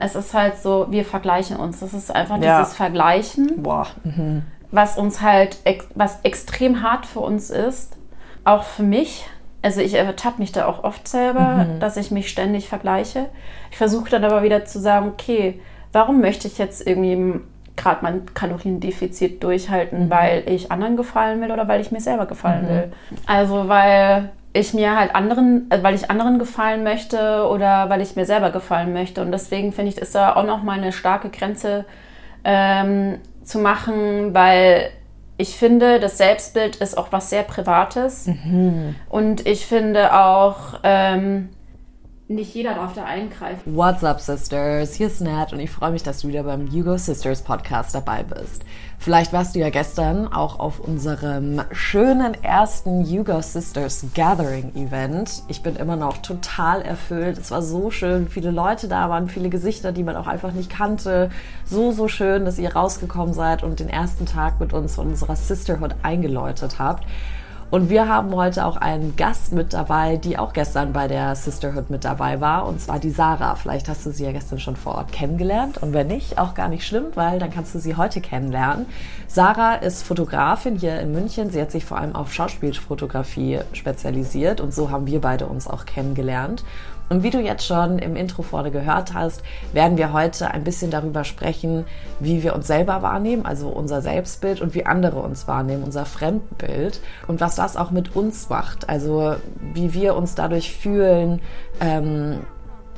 Es ist halt so, wir vergleichen uns. Das ist einfach Ja. dieses Vergleichen, Boah. Mhm. was uns halt, was extrem hart für uns ist. Auch für mich. Also ich ertappe mich da auch oft selber, dass ich mich ständig vergleiche. Ich versuche dann aber wieder zu sagen, okay, warum möchte ich jetzt irgendwie gerade mein Kaloriendefizit durchhalten, weil ich anderen gefallen will oder weil ich mir selber gefallen will? Also weil ich mir halt anderen, äh, weil ich anderen gefallen möchte oder weil ich mir selber gefallen möchte. Und deswegen finde ich, ist da auch noch mal eine starke Grenze ähm, zu machen, weil ich finde, das Selbstbild ist auch was sehr Privates. Und ich finde auch, ähm, nicht jeder darf da eingreifen. What's up, Sisters? Hier ist Nat und ich freue mich, dass du wieder beim Hugo Sisters Podcast dabei bist. Vielleicht warst du ja gestern auch auf unserem schönen ersten Hugo Sisters Gathering Event. Ich bin immer noch total erfüllt. Es war so schön, viele Leute da waren, viele Gesichter, die man auch einfach nicht kannte. So, so schön, dass ihr rausgekommen seid und den ersten Tag mit uns von unserer Sisterhood eingeläutet habt. Und wir haben heute auch einen Gast mit dabei, die auch gestern bei der Sisterhood mit dabei war, und zwar die Sarah. Vielleicht hast du sie ja gestern schon vor Ort kennengelernt und wenn nicht, auch gar nicht schlimm, weil dann kannst du sie heute kennenlernen. Sarah ist Fotografin hier in München. Sie hat sich vor allem auf Schauspielfotografie spezialisiert und so haben wir beide uns auch kennengelernt. Und wie du jetzt schon im Intro vorne gehört hast, werden wir heute ein bisschen darüber sprechen, wie wir uns selber wahrnehmen, also unser Selbstbild und wie andere uns wahrnehmen, unser Fremdbild und was das auch mit uns macht, also wie wir uns dadurch fühlen, ähm,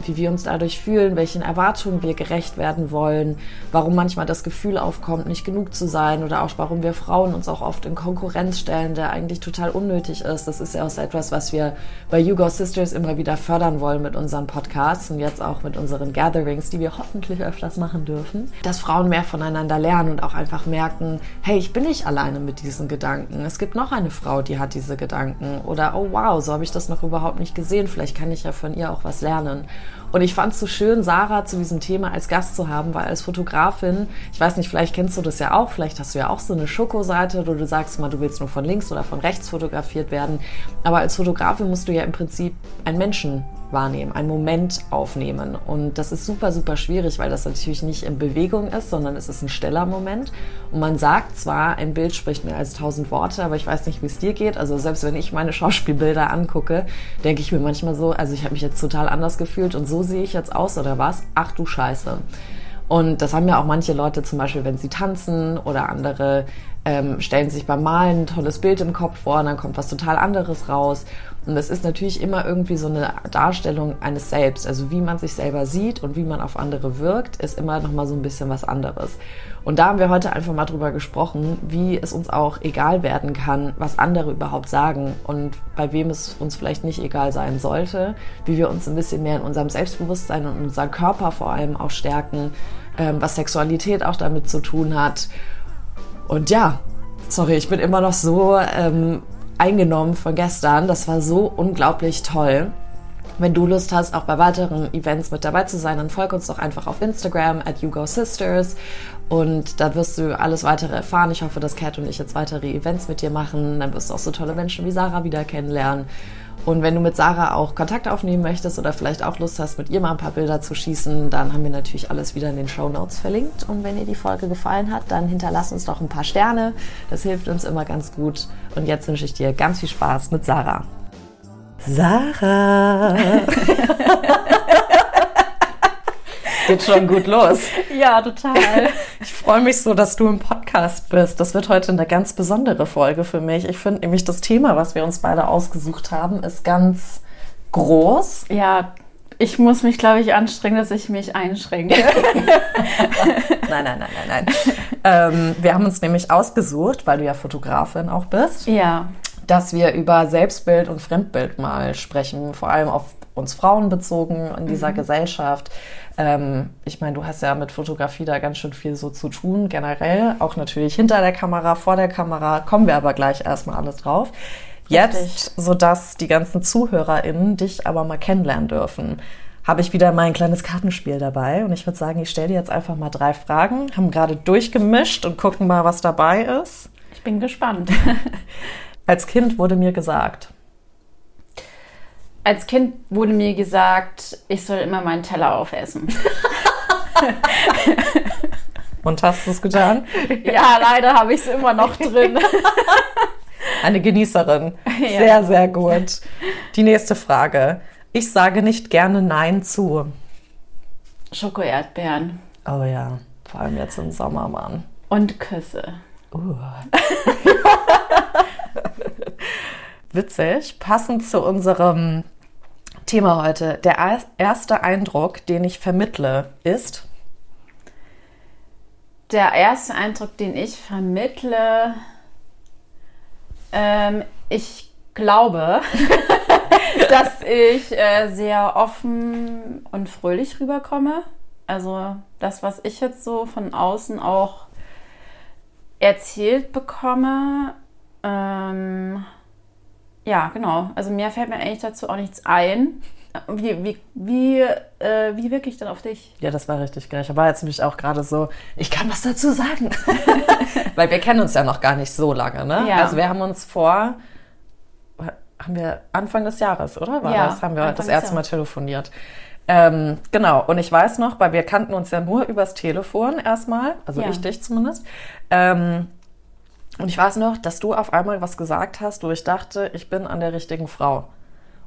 wie wir uns dadurch fühlen, welchen Erwartungen wir gerecht werden wollen, warum manchmal das Gefühl aufkommt, nicht genug zu sein oder auch warum wir Frauen uns auch oft in Konkurrenz stellen, der eigentlich total unnötig ist. Das ist ja auch etwas, was wir bei Hugo Sisters immer wieder fördern wollen mit unseren Podcasts und jetzt auch mit unseren Gatherings, die wir hoffentlich öfters machen dürfen, dass Frauen mehr voneinander lernen und auch einfach merken, hey, ich bin nicht alleine mit diesen Gedanken. Es gibt noch eine Frau, die hat diese Gedanken oder oh wow, so habe ich das noch überhaupt nicht gesehen. Vielleicht kann ich ja von ihr auch was lernen. Und ich fand es so schön, Sarah zu diesem Thema als Gast zu haben, weil als Fotografin, ich weiß nicht, vielleicht kennst du das ja auch, vielleicht hast du ja auch so eine Schokoseite, wo du sagst mal, du willst nur von links oder von rechts fotografiert werden. Aber als Fotografin musst du ja im Prinzip einen Menschen wahrnehmen, einen Moment aufnehmen. Und das ist super, super schwierig, weil das natürlich nicht in Bewegung ist, sondern es ist ein stiller Moment. Und man sagt zwar, ein Bild spricht mehr als tausend Worte, aber ich weiß nicht, wie es dir geht. Also selbst wenn ich meine Schauspielbilder angucke, denke ich mir manchmal so, also ich habe mich jetzt total anders gefühlt und so sehe ich jetzt aus oder was? Ach du Scheiße. Und das haben ja auch manche Leute zum Beispiel, wenn sie tanzen oder andere ähm, stellen sich beim Malen ein tolles Bild im Kopf vor und dann kommt was total anderes raus. Und das ist natürlich immer irgendwie so eine Darstellung eines Selbst. Also wie man sich selber sieht und wie man auf andere wirkt, ist immer noch mal so ein bisschen was anderes. Und da haben wir heute einfach mal drüber gesprochen, wie es uns auch egal werden kann, was andere überhaupt sagen und bei wem es uns vielleicht nicht egal sein sollte, wie wir uns ein bisschen mehr in unserem Selbstbewusstsein und unserem Körper vor allem auch stärken, ähm, was Sexualität auch damit zu tun hat. Und ja, sorry, ich bin immer noch so ähm, eingenommen von gestern. Das war so unglaublich toll. Wenn du Lust hast, auch bei weiteren Events mit dabei zu sein, dann folg uns doch einfach auf Instagram at YouGoSisters und da wirst du alles weitere erfahren. Ich hoffe, dass Kat und ich jetzt weitere Events mit dir machen. Dann wirst du auch so tolle Menschen wie Sarah wieder kennenlernen. Und wenn du mit Sarah auch Kontakt aufnehmen möchtest oder vielleicht auch Lust hast, mit ihr mal ein paar Bilder zu schießen, dann haben wir natürlich alles wieder in den Show Notes verlinkt. Und wenn dir die Folge gefallen hat, dann hinterlass uns doch ein paar Sterne. Das hilft uns immer ganz gut. Und jetzt wünsche ich dir ganz viel Spaß mit Sarah. Sarah! Geht schon gut los. Ja, total. Ich freue mich so, dass du im Podcast bist. Das wird heute eine ganz besondere Folge für mich. Ich finde nämlich das Thema, was wir uns beide ausgesucht haben, ist ganz groß. ja, ich muss mich, glaube ich, anstrengen, dass ich mich einschränke. Nein, nein, nein, nein, nein. ähm, wir haben uns nämlich ausgesucht, weil du ja Fotografin auch bist, ja, dass wir über Selbstbild und Fremdbild mal sprechen, vor allem auf uns Frauen bezogen in dieser Gesellschaft. Ähm, ich meine, du hast ja mit Fotografie da ganz schön viel so zu tun, generell, auch natürlich hinter der Kamera, vor der Kamera, kommen wir aber gleich erstmal alles drauf. Jetzt, sodass die ganzen ZuhörerInnen dich aber mal kennenlernen dürfen, habe ich wieder mein kleines Kartenspiel dabei und ich würde sagen, ich stelle dir jetzt einfach mal drei Fragen, haben gerade durchgemischt und gucken mal, was dabei ist. ich bin gespannt. Als Kind wurde mir gesagt, Als Kind wurde mir gesagt, ich soll immer meinen Teller aufessen. Und hast du es getan? Ja, leider habe ich es immer noch drin. Eine Genießerin. Sehr, sehr gut. Die nächste Frage. Ich sage nicht gerne Nein zu. Schoko-Erdbeeren. Oh ja, vor allem jetzt im Sommer, Mann. Und Küsse. Uh. Witzig, passend zu unserem Thema heute. Der erste Eindruck, den ich vermittle, ist. Der erste Eindruck, den ich vermittle, ähm, ich glaube, dass ich äh, sehr offen und fröhlich rüberkomme. Also das, was ich jetzt so von außen auch erzählt bekomme. Ähm, ja, genau. Also mir fällt mir eigentlich dazu auch nichts ein. Wie, wie, wie, äh, wie wirke ich dann auf dich? Ja, das war richtig geil. Ich war jetzt nämlich auch gerade so, ich kann was dazu sagen. Weil wir kennen uns ja noch gar nicht so lange, ne? Ja. Also wir haben uns vor, haben wir Anfang des Jahres, oder? War ja, das? Haben wir Anfang das erste Mal telefoniert. Ähm, genau, und ich weiß noch, weil wir kannten uns ja nur übers Telefon erstmal, also ja. ich dich zumindest. Ähm, und ich weiß noch, dass du auf einmal was gesagt hast, wo ich dachte, ich bin an der richtigen Frau.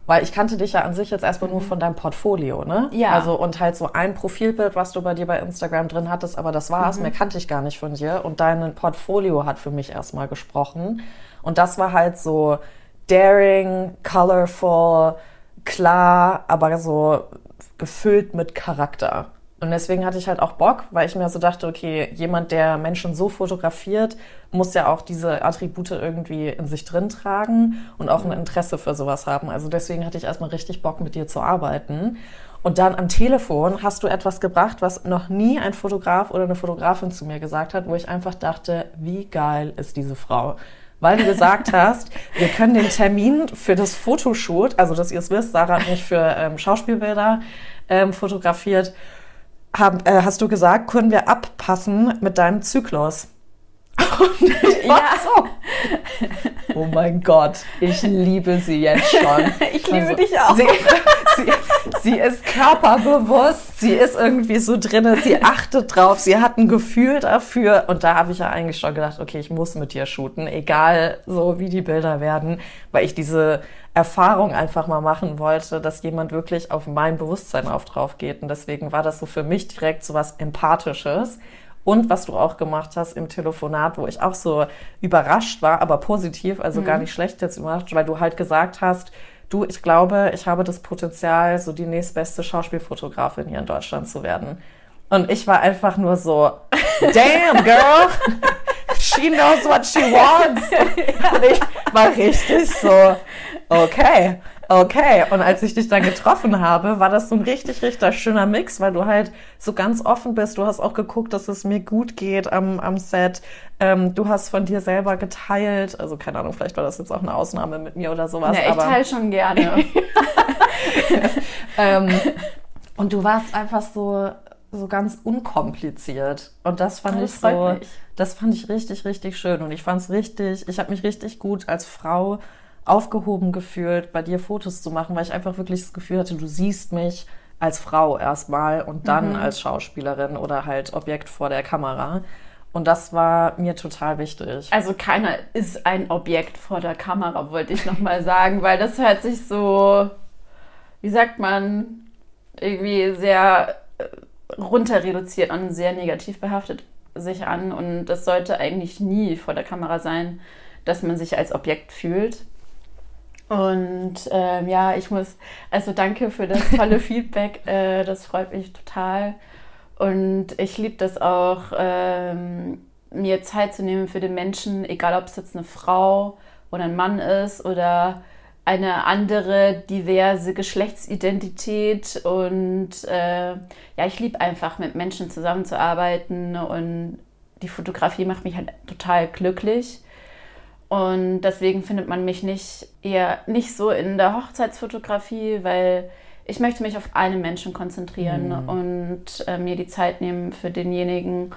Weil ich kannte dich ja an sich jetzt erstmal nur mhm. von deinem Portfolio, ne? Ja. Also und halt so ein Profilbild, was du bei dir bei Instagram drin hattest, aber das war's. Mhm. Mehr kannte ich gar nicht von dir. Und dein Portfolio hat für mich erstmal gesprochen. Und das war halt so daring, colorful, klar, aber so gefüllt mit Charakter. Und deswegen hatte ich halt auch Bock, weil ich mir so dachte, okay, jemand, der Menschen so fotografiert, muss ja auch diese Attribute irgendwie in sich drin tragen und auch ein. Interesse für sowas haben. Also deswegen hatte ich erstmal richtig Bock, mit dir zu arbeiten. Und dann am Telefon hast du etwas gebracht, was noch nie ein Fotograf oder eine Fotografin zu mir gesagt hat, wo ich einfach dachte, wie geil ist diese Frau? Weil du gesagt hast, wir können den Termin für das Fotoshoot, also dass ihr es wisst, Sarah hat mich für ähm, Schauspielbilder ähm, fotografiert hab, äh, hast du gesagt, können wir abpassen mit deinem Zyklus. Und ich ja. so. Oh mein Gott, ich liebe sie jetzt schon. Ich liebe also, dich auch. Sie, sie, sie, ist körperbewusst, sie ist irgendwie so drin, sie achtet drauf, sie hat ein Gefühl dafür. Und da habe ich ja eigentlich schon gedacht, okay, ich muss mit dir shooten, egal so wie die Bilder werden, weil ich diese Erfahrung einfach mal machen wollte, dass jemand wirklich auf mein Bewusstsein auf drauf geht. Und deswegen war das so für mich direkt so was Empathisches. Und was du auch gemacht hast im Telefonat, wo ich auch so überrascht war, aber positiv, also mhm. gar nicht schlecht jetzt überrascht, weil du halt gesagt hast, du, ich glaube, ich habe das Potenzial, so die nächstbeste Schauspielfotografin hier in Deutschland zu werden. Und ich war einfach nur so, damn, girl, she knows what she wants. Und ich war richtig so, okay, okay. Und als ich dich dann getroffen habe, war das so ein richtig, richtig schöner Mix, weil du halt so ganz offen bist. Du hast auch geguckt, dass es mir gut geht am, am Set. Ähm, du hast von dir selber geteilt. Also keine Ahnung, vielleicht war das jetzt auch eine Ausnahme mit mir oder sowas. Ja, ich teile schon gerne. ähm, und du warst einfach so so ganz unkompliziert. Und das fand das ich so, mich. das fand ich richtig, richtig schön. Und ich fand es richtig, ich habe mich richtig gut als Frau aufgehoben gefühlt, bei dir Fotos zu machen, weil ich einfach wirklich das Gefühl hatte, du siehst mich als Frau erstmal und dann mhm. als Schauspielerin oder halt Objekt vor der Kamera. Und das war mir total wichtig. Also keiner ist ein Objekt vor der Kamera, wollte ich nochmal sagen, weil das hört sich so, wie sagt man, irgendwie sehr äh, runter reduziert und sehr negativ behaftet sich an. Und das sollte eigentlich nie vor der Kamera sein, dass man sich als Objekt fühlt. Und ähm, ja, ich muss, also danke für das tolle Feedback. Äh, das freut mich total. Und ich liebe das auch, ähm, mir Zeit zu nehmen für den Menschen, egal ob es jetzt eine Frau oder ein Mann ist oder eine andere diverse Geschlechtsidentität und äh, ja, ich liebe einfach mit Menschen zusammenzuarbeiten und die Fotografie macht mich halt total glücklich. Und deswegen findet man mich nicht eher nicht so in der Hochzeitsfotografie, weil ich möchte mich auf einen Menschen konzentrieren mhm. und äh, mir die Zeit nehmen für denjenigen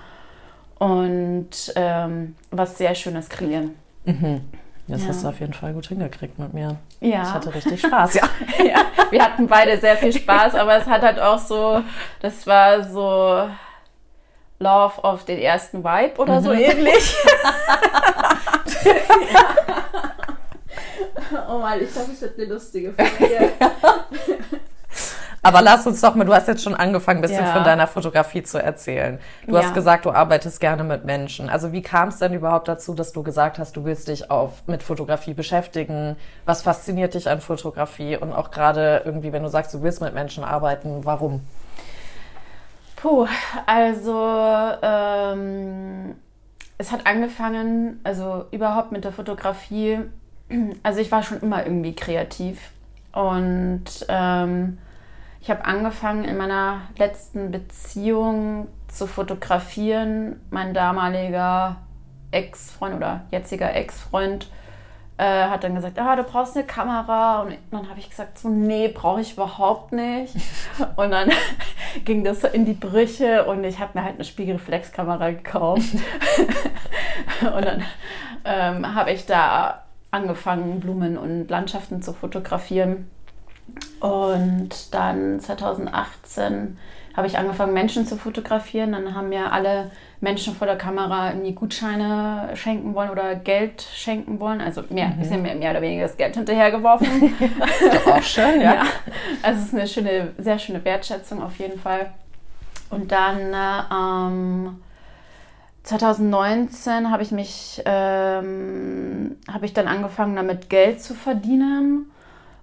und ähm, was sehr Schönes kreieren. Mhm. Das Ja. hast du auf jeden Fall gut hingekriegt mit mir. Ja. Ich hatte richtig Spaß, ja. ja, wir hatten beide sehr viel Spaß, aber es hat halt auch so, das war so Love of den ersten Vibe oder so ähnlich. oh Mann, ich glaube, es wird eine lustige Folge. Aber lass uns doch mal, du hast jetzt schon angefangen, ein bisschen Ja. von deiner Fotografie zu erzählen. Du Ja. hast gesagt, du arbeitest gerne mit Menschen. Also wie kam es denn überhaupt dazu, dass du gesagt hast, du willst dich auf, mit Fotografie beschäftigen? Was fasziniert dich an Fotografie? Und auch gerade irgendwie, wenn du sagst, du willst mit Menschen arbeiten, warum? Puh, also ähm, es hat angefangen, also überhaupt mit der Fotografie. Also ich war schon immer irgendwie kreativ und ähm, ich habe angefangen in meiner letzten Beziehung zu fotografieren. Mein damaliger Ex-Freund oder jetziger Ex-Freund äh, hat dann gesagt, ah, du brauchst eine Kamera. Und dann habe ich gesagt, so, nee, brauche ich überhaupt nicht. Und dann ging das in die Brüche und ich habe mir halt eine Spiegelreflexkamera gekauft. und dann ähm, habe ich da angefangen, Blumen und Landschaften zu fotografieren. Und dann 2018 habe ich angefangen, Menschen zu fotografieren. Dann haben mir alle Menschen vor der Kamera irgendwie Gutscheine schenken wollen oder Geld schenken wollen. Also mehr, Mhm. bisschen mehr, mehr oder weniger das Geld hinterhergeworfen. Ist doch auch schön, ja. ja. Also es ist eine schöne, sehr schöne Wertschätzung auf jeden Fall. Und dann äh, ähm, 2019 habe ich mich, ähm, habe ich dann angefangen, damit Geld zu verdienen.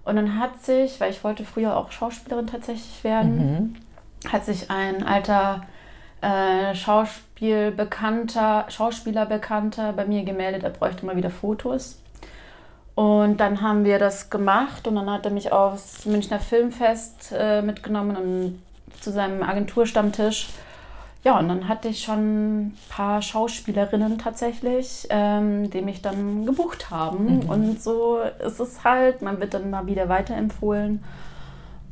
Und dann hat sich, weil ich wollte früher auch Schauspielerin tatsächlich werden, hat sich ein alter äh, Schauspielbekannter, Schauspielerbekannter bei mir gemeldet, er bräuchte mal wieder Fotos. Und dann haben wir das gemacht und dann hat er mich aufs Münchner Filmfest äh, mitgenommen und zu seinem Agenturstammtisch. Ja, und dann hatte ich schon ein paar Schauspielerinnen tatsächlich, ähm, die mich dann gebucht haben. Und so ist es halt, man wird dann mal wieder weiterempfohlen.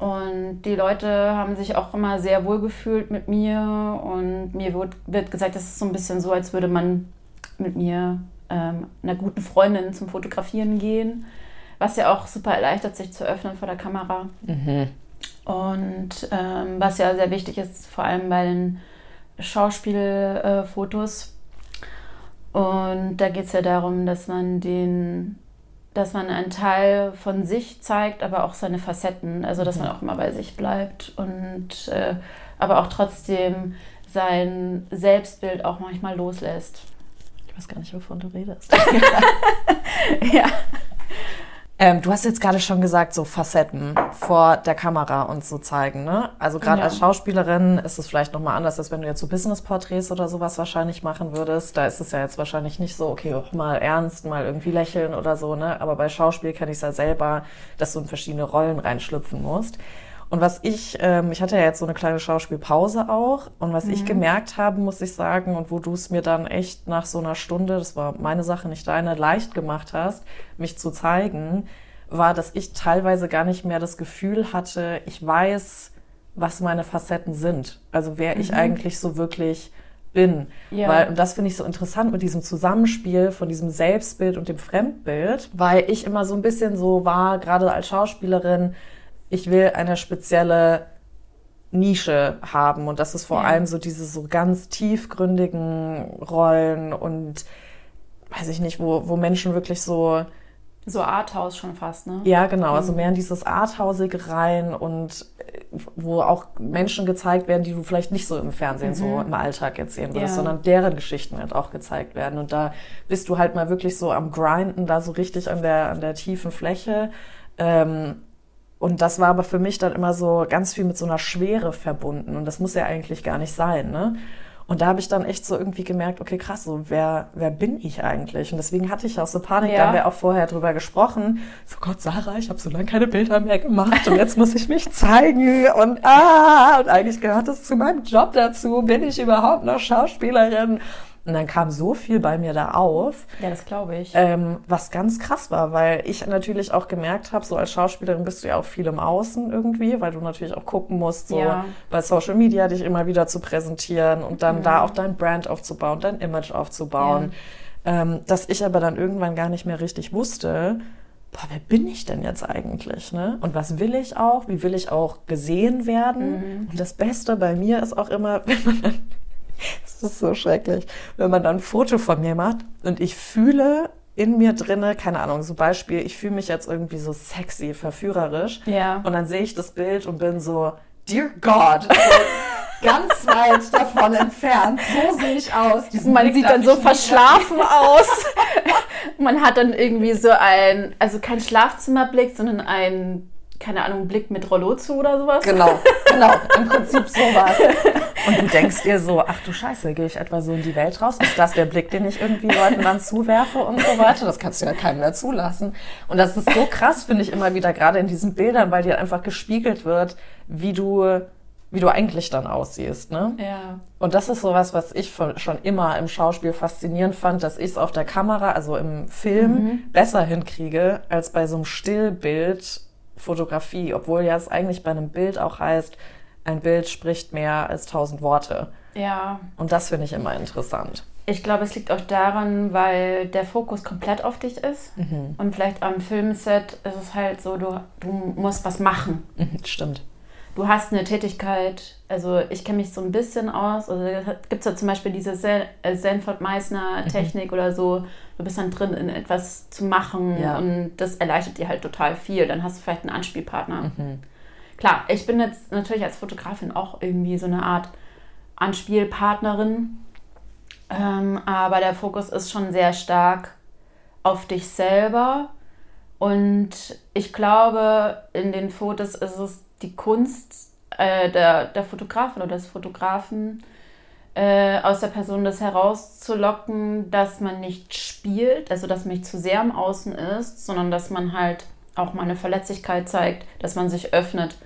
Und die Leute haben sich auch immer sehr wohl gefühlt mit mir. Und mir wird, wird gesagt, das ist so ein bisschen so, als würde man mit mir, ähm, einer guten Freundin, zum Fotografieren gehen. Was ja auch super erleichtert, sich zu öffnen vor der Kamera. Und ähm, was ja sehr wichtig ist, vor allem bei den Schauspielfotos. Und da geht es ja darum, dass man den, dass man einen Teil von sich zeigt, aber auch seine Facetten. Also dass man auch immer bei sich bleibt und äh, aber auch trotzdem sein Selbstbild auch manchmal loslässt. Ich weiß gar nicht, wovon du redest. Ja. Ähm, du hast jetzt gerade schon gesagt, so Facetten vor der Kamera uns so zeigen, ne? Also gerade Ja. als Schauspielerin ist es vielleicht nochmal anders, als wenn du jetzt so Business-Porträts oder sowas wahrscheinlich machen würdest. Da ist es ja jetzt wahrscheinlich nicht so, okay, auch mal ernst, mal irgendwie lächeln oder so, ne? Aber bei Schauspiel kenne ich es ja selber, dass du in verschiedene Rollen reinschlüpfen musst. Und was ich, ähm, ich hatte ja jetzt so eine kleine Schauspielpause auch. Und was ich gemerkt habe, muss ich sagen, und wo du es mir dann echt nach so einer Stunde, das war meine Sache, nicht deine, leicht gemacht hast, mich zu zeigen, war, dass ich teilweise gar nicht mehr das Gefühl hatte, ich weiß, was meine Facetten sind. Also wer ich eigentlich so wirklich bin. Ja. Weil, und das finde ich so interessant mit diesem Zusammenspiel von diesem Selbstbild und dem Fremdbild, weil ich immer so ein bisschen so war, gerade als Schauspielerin, ich will eine spezielle Nische haben und das ist vor Ja. allem so diese so ganz tiefgründigen Rollen und weiß ich nicht, wo, wo Menschen wirklich so, So Arthouse schon fast, ne? ja genau, also mehr in dieses Arthausige rein und äh, wo auch Menschen gezeigt werden, die du vielleicht nicht so im Fernsehen so im Alltag jetzt sehen würdest, Ja. sondern deren Geschichten halt auch gezeigt werden und da bist du halt mal wirklich so am Grinden, da so richtig an der, an der tiefen Fläche ähm, und das war aber für mich dann immer so ganz viel mit so einer Schwere verbunden. Und das muss ja eigentlich gar nicht sein, ne? Und da habe ich dann echt so irgendwie gemerkt, okay, krass, so wer, wer bin ich eigentlich? Und deswegen hatte ich auch so Panik, Ja. da haben wir auch vorher drüber gesprochen. So Gott, Sarah, ich habe so lange keine Bilder mehr gemacht und jetzt muss ich mich zeigen und ah, und eigentlich gehört das zu meinem Job dazu. Bin ich überhaupt noch Schauspielerin? Und dann kam so viel bei mir da auf. Ja, das glaube ich. Ähm, was ganz krass war, weil ich natürlich auch gemerkt habe, so als Schauspielerin bist du ja auch viel im Außen irgendwie, weil du natürlich auch gucken musst, so Ja. bei Social Media dich immer wieder zu präsentieren und dann da auch dein Brand aufzubauen, dein Image aufzubauen. ähm, dass ich aber dann irgendwann gar nicht mehr richtig wusste, boah, wer bin ich denn jetzt eigentlich? Ne? Und was will ich auch? Wie will ich auch gesehen werden? Mhm. Und das Beste bei mir ist auch immer, wenn man dann, ist so schrecklich, wenn man dann ein Foto von mir macht und ich fühle in mir drinne, keine Ahnung, so Beispiel, ich fühle mich jetzt irgendwie so sexy, verführerisch. Ja. Und dann sehe ich das Bild und bin so, Dear God, ganz weit davon entfernt. So sehe ich aus. Diesen Man Blick sieht dann so verschlafen aus. Man hat dann irgendwie so ein, also kein Schlafzimmerblick, sondern ein keine Ahnung, Blick mit Rollo zu oder sowas. Genau, genau, im Prinzip sowas. Und du denkst dir so, ach du Scheiße, gehe ich etwa so in die Welt raus? Ist das der Blick, den ich irgendwie Leuten dann zuwerfe und so weiter? Das kannst du ja keinem mehr zulassen. Und das ist so krass, finde ich immer wieder, gerade in diesen Bildern, weil dir einfach gespiegelt wird, wie du wie du eigentlich dann aussiehst, ne? Ja. Und das ist sowas, was ich schon immer im Schauspiel faszinierend fand, dass ich es auf der Kamera, also im Film, mhm. besser hinkriege als bei so einem Stillbild Fotografie, obwohl ja es eigentlich bei einem Bild auch heißt, ein Bild spricht mehr als tausend Worte. Ja. Und das finde ich immer interessant. Ich glaube, es liegt auch daran, weil der Fokus komplett auf dich ist. Mhm. Und vielleicht am Filmset ist es halt so, du, du musst was machen. Mhm, stimmt. Du hast eine Tätigkeit, also ich kenne mich so ein bisschen aus. Also gibt es ja zum Beispiel diese äh, Sanford-Meissner-Technik mhm. oder so du bist dann drin, in etwas zu machen ja. und das erleichtert dir halt total viel. Dann hast du vielleicht einen Anspielpartner. Mhm. Klar, ich bin jetzt natürlich als Fotografin auch irgendwie so eine Art Anspielpartnerin, ähm, aber der Fokus ist schon sehr stark auf dich selber. Und ich glaube, in den Fotos ist es die Kunst äh, der, der Fotografin oder des Fotografen, äh, aus der Person das herauszulocken, dass man nicht spielt, also dass man nicht zu sehr am Außen ist, sondern dass man halt auch mal eine Verletzlichkeit zeigt, dass man sich öffnet.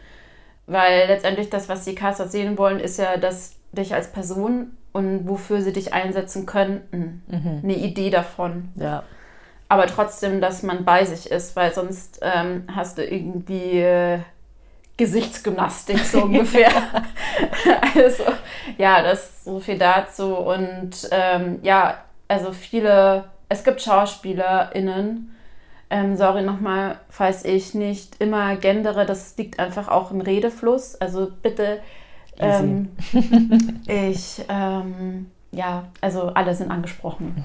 Weil letztendlich das, was die Caster sehen wollen, ist ja, dass dich als Person und wofür sie dich einsetzen könnten, mhm. eine Idee davon. Ja. Aber trotzdem, dass man bei sich ist, weil sonst ähm, hast du irgendwie äh, Gesichtsgymnastik so ungefähr. also ja, das so viel dazu. Und ähm, ja, also viele, es gibt SchauspielerInnen, ähm, sorry nochmal, falls ich nicht immer gendere, das liegt einfach auch im Redefluss. Also bitte, ähm, ich, ähm, ja, also alle sind angesprochen.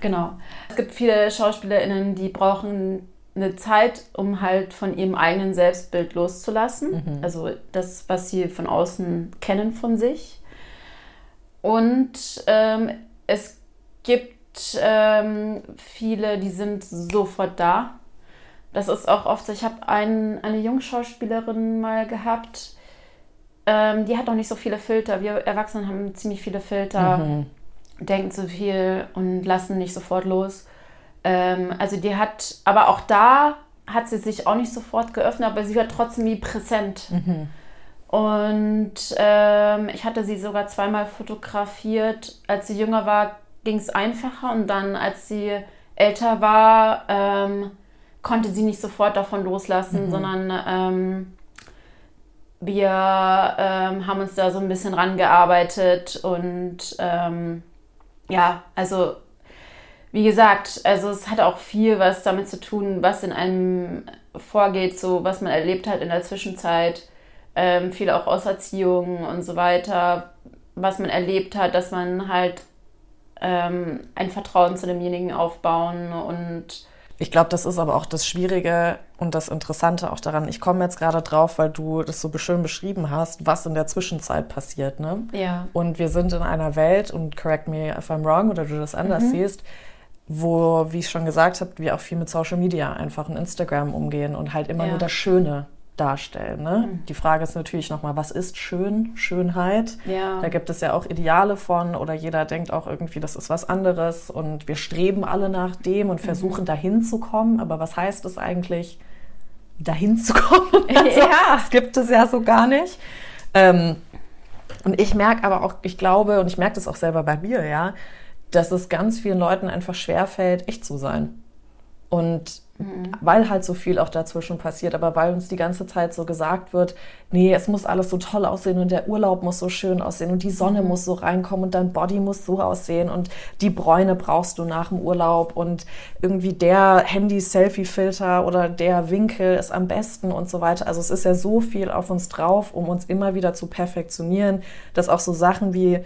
genau. Es gibt viele SchauspielerInnen, die brauchen eine Zeit, um halt von ihrem eigenen Selbstbild loszulassen. Mhm. Also das, was sie von außen kennen von sich. Und ähm, es gibt ähm, viele, die sind sofort da. Das ist auch oft so. Ich habe ein, eine junge Schauspielerin mal gehabt, ähm, die hat noch nicht so viele Filter. Wir Erwachsenen haben ziemlich viele Filter, mhm. denken zu viel und lassen nicht sofort los. Ähm, also die hat, aber auch da hat sie sich auch nicht sofort geöffnet, aber sie war trotzdem wie präsent. Mhm. Und ähm, ich hatte sie sogar zweimal fotografiert. Als sie jünger war, ging es einfacher und dann, als sie älter war, ähm, konnte sie nicht sofort davon loslassen, mhm. sondern ähm, wir ähm, haben uns da so ein bisschen rangearbeitet und ähm, ja, also wie gesagt, also es hat auch viel was damit zu tun, was in einem vorgeht, so was man erlebt hat in der Zwischenzeit, ähm, viel auch aus Erziehung und so weiter, was man erlebt hat, dass man halt ähm, ein Vertrauen zu demjenigen aufbauen und ich glaube, das ist aber auch das Schwierige und das Interessante auch daran. Ich komme jetzt gerade drauf, weil du das so schön beschrieben hast, was in der Zwischenzeit passiert. Ne? Ja. Und wir sind in einer Welt, und correct me if I'm wrong oder du das anders mhm. siehst, wo, wie ich schon gesagt habe, wir auch viel mit Social Media einfach in Instagram umgehen und halt immer ja. nur das Schöne darstellen. Ne? Mhm. Die Frage ist natürlich nochmal, was ist schön, Schönheit? Ja. Da gibt es ja auch Ideale von oder jeder denkt auch irgendwie, das ist was anderes und wir streben alle nach dem und mhm. versuchen mhm. dahin zu kommen. Aber was heißt es eigentlich, dahin zu kommen? Also, ja. Das gibt es ja so gar nicht. Ähm, und ich merke aber auch, ich glaube, und ich merke das auch selber bei mir, ja, dass es ganz vielen Leuten einfach schwerfällt, echt zu sein. Und mhm. weil halt so viel auch dazwischen passiert, aber weil uns die ganze Zeit so gesagt wird, nee, es muss alles so toll aussehen und der Urlaub muss so schön aussehen und die Sonne mhm. muss so reinkommen und dein Body muss so aussehen und die Bräune brauchst du nach dem Urlaub und irgendwie der Handy-Selfie-Filter oder der Winkel ist am besten und so weiter. Also es ist ja so viel auf uns drauf, um uns immer wieder zu perfektionieren, dass auch so Sachen wie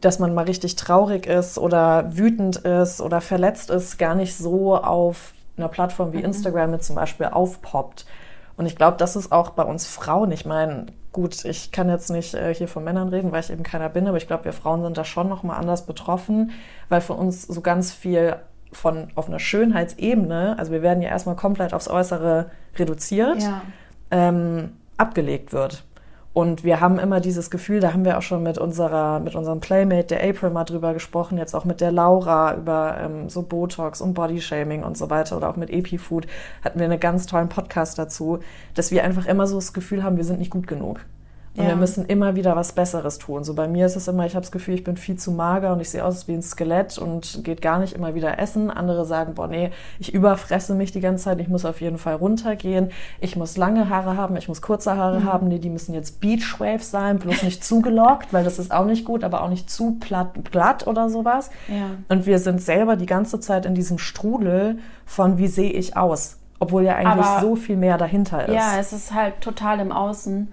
dass man mal richtig traurig ist oder wütend ist oder verletzt ist, gar nicht so auf einer Plattform wie mhm. Instagram mit zum Beispiel aufpoppt. Und ich glaube, das ist auch bei uns Frauen. Ich meine, gut, ich kann jetzt nicht äh, hier von Männern reden, weil ich eben keiner bin, aber ich glaube, wir Frauen sind da schon noch mal anders betroffen, weil für uns so ganz viel von auf einer Schönheitsebene, also wir werden ja erstmal komplett aufs Äußere reduziert, ja. ähm, abgelegt wird. Und wir haben immer dieses Gefühl, da haben wir auch schon mit unserer, mit unserem Playmate, der April, mal drüber gesprochen, jetzt auch mit der Laura über ähm, so Botox und Bodyshaming und so weiter oder auch mit EpiFood hatten wir einen ganz tollen Podcast dazu, dass wir einfach immer so das Gefühl haben, wir sind nicht gut genug. Und ja. wir müssen immer wieder was Besseres tun. So bei mir ist es immer, ich habe das Gefühl, ich bin viel zu mager und ich sehe aus wie ein Skelett und geht gar nicht immer wieder essen. Andere sagen, boah, nee, ich überfresse mich die ganze Zeit, ich muss auf jeden Fall runtergehen. Ich muss lange Haare haben, ich muss kurze Haare mhm. haben. Nee, die müssen jetzt Beachwaves sein, bloß nicht zugelockt, weil das ist auch nicht gut, aber auch nicht zu platt, glatt oder sowas. Ja. Und wir sind selber die ganze Zeit in diesem Strudel von, wie sehe ich aus? Obwohl ja eigentlich aber, so viel mehr dahinter ist. Ja, es ist halt total im Außen.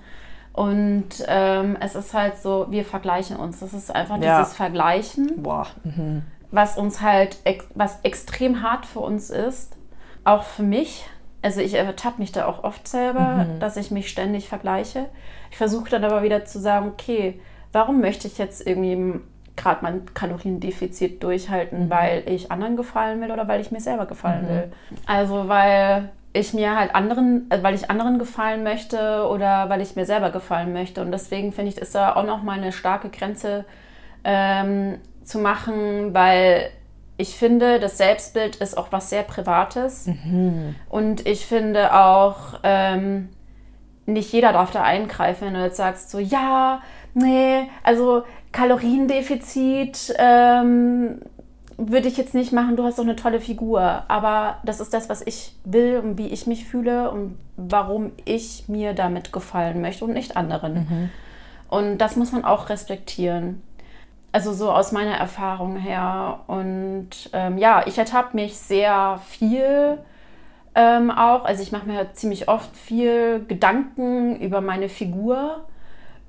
Und ähm, es ist halt so, wir vergleichen uns. Das ist einfach ja. dieses Vergleichen, Boah. Mhm. was uns halt, was extrem hart für uns ist. Auch für mich. Also ich ertappe mich da auch oft selber, mhm. dass ich mich ständig vergleiche. Ich versuche dann aber wieder zu sagen, okay, warum möchte ich jetzt irgendwie gerade mein Kaloriendefizit durchhalten, mhm. weil ich anderen gefallen will oder weil ich mir selber gefallen mhm. will. Also weil ich mir halt anderen, äh, weil ich anderen gefallen möchte oder weil ich mir selber gefallen möchte. Und deswegen finde ich, ist da auch noch mal eine starke Grenze ähm, zu machen, weil ich finde, das Selbstbild ist auch was sehr Privates. Mhm. Und ich finde auch, ähm, nicht jeder darf da eingreifen, wenn du jetzt sagst, so, ja, nee, also Kaloriendefizit, ähm, würde ich jetzt nicht machen, du hast doch eine tolle Figur. Aber das ist das, was ich will und wie ich mich fühle und warum ich mir damit gefallen möchte und nicht anderen. Mhm. Und das muss man auch respektieren. Also so aus meiner Erfahrung her. Und ähm, ja, ich ertappe mich sehr viel ähm, auch. Also ich mache mir ziemlich oft viel Gedanken über meine Figur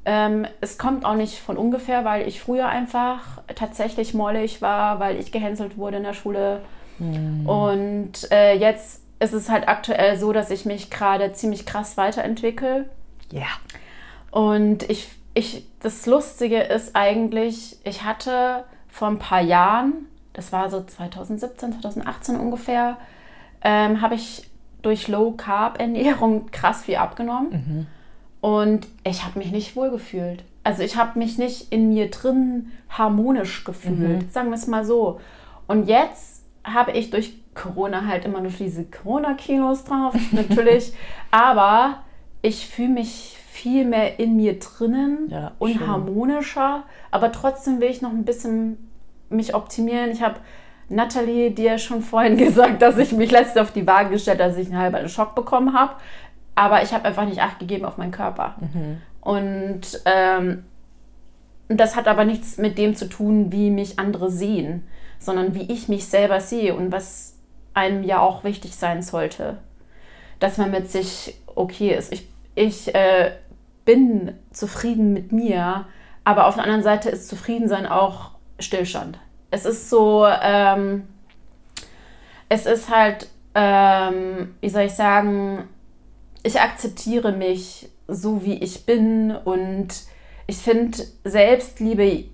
ähm, es kommt auch nicht von ungefähr, weil ich früher einfach tatsächlich mollig war, weil ich gehänselt wurde in der Schule. Mhm. Und äh, jetzt ist es halt aktuell so, dass ich mich gerade ziemlich krass weiterentwickle. Ja. Yeah. Und ich, ich, das Lustige ist eigentlich, ich hatte vor ein paar Jahren, das war so 2017, 2018 ungefähr, ähm, habe ich durch Low Carb Ernährung krass viel abgenommen. Mhm. Und ich habe mich nicht wohl gefühlt. Also ich habe mich nicht in mir drin harmonisch gefühlt, mhm. sagen wir es mal so. Und jetzt habe ich durch Corona halt immer nur diese Corona-Kinos drauf, natürlich. aber ich fühle mich viel mehr in mir drinnen ja, und harmonischer. Aber trotzdem will ich noch ein bisschen mich optimieren. Ich habe Nathalie dir schon vorhin gesagt, dass ich mich letztens auf die Waage gestellt habe, dass ich einen halben Schock bekommen habe. Aber ich habe einfach nicht Acht gegeben auf meinen Körper. Mhm. Und ähm, das hat aber nichts mit dem zu tun, wie mich andere sehen, sondern wie ich mich selber sehe und was einem ja auch wichtig sein sollte. Dass man mit sich okay ist. Ich, ich äh, bin zufrieden mit mir, aber auf der anderen Seite ist Zufriedensein auch Stillstand. Es ist so, ähm, es ist halt, ähm, wie soll ich sagen, ich akzeptiere mich so, wie ich bin und ich finde Selbstliebe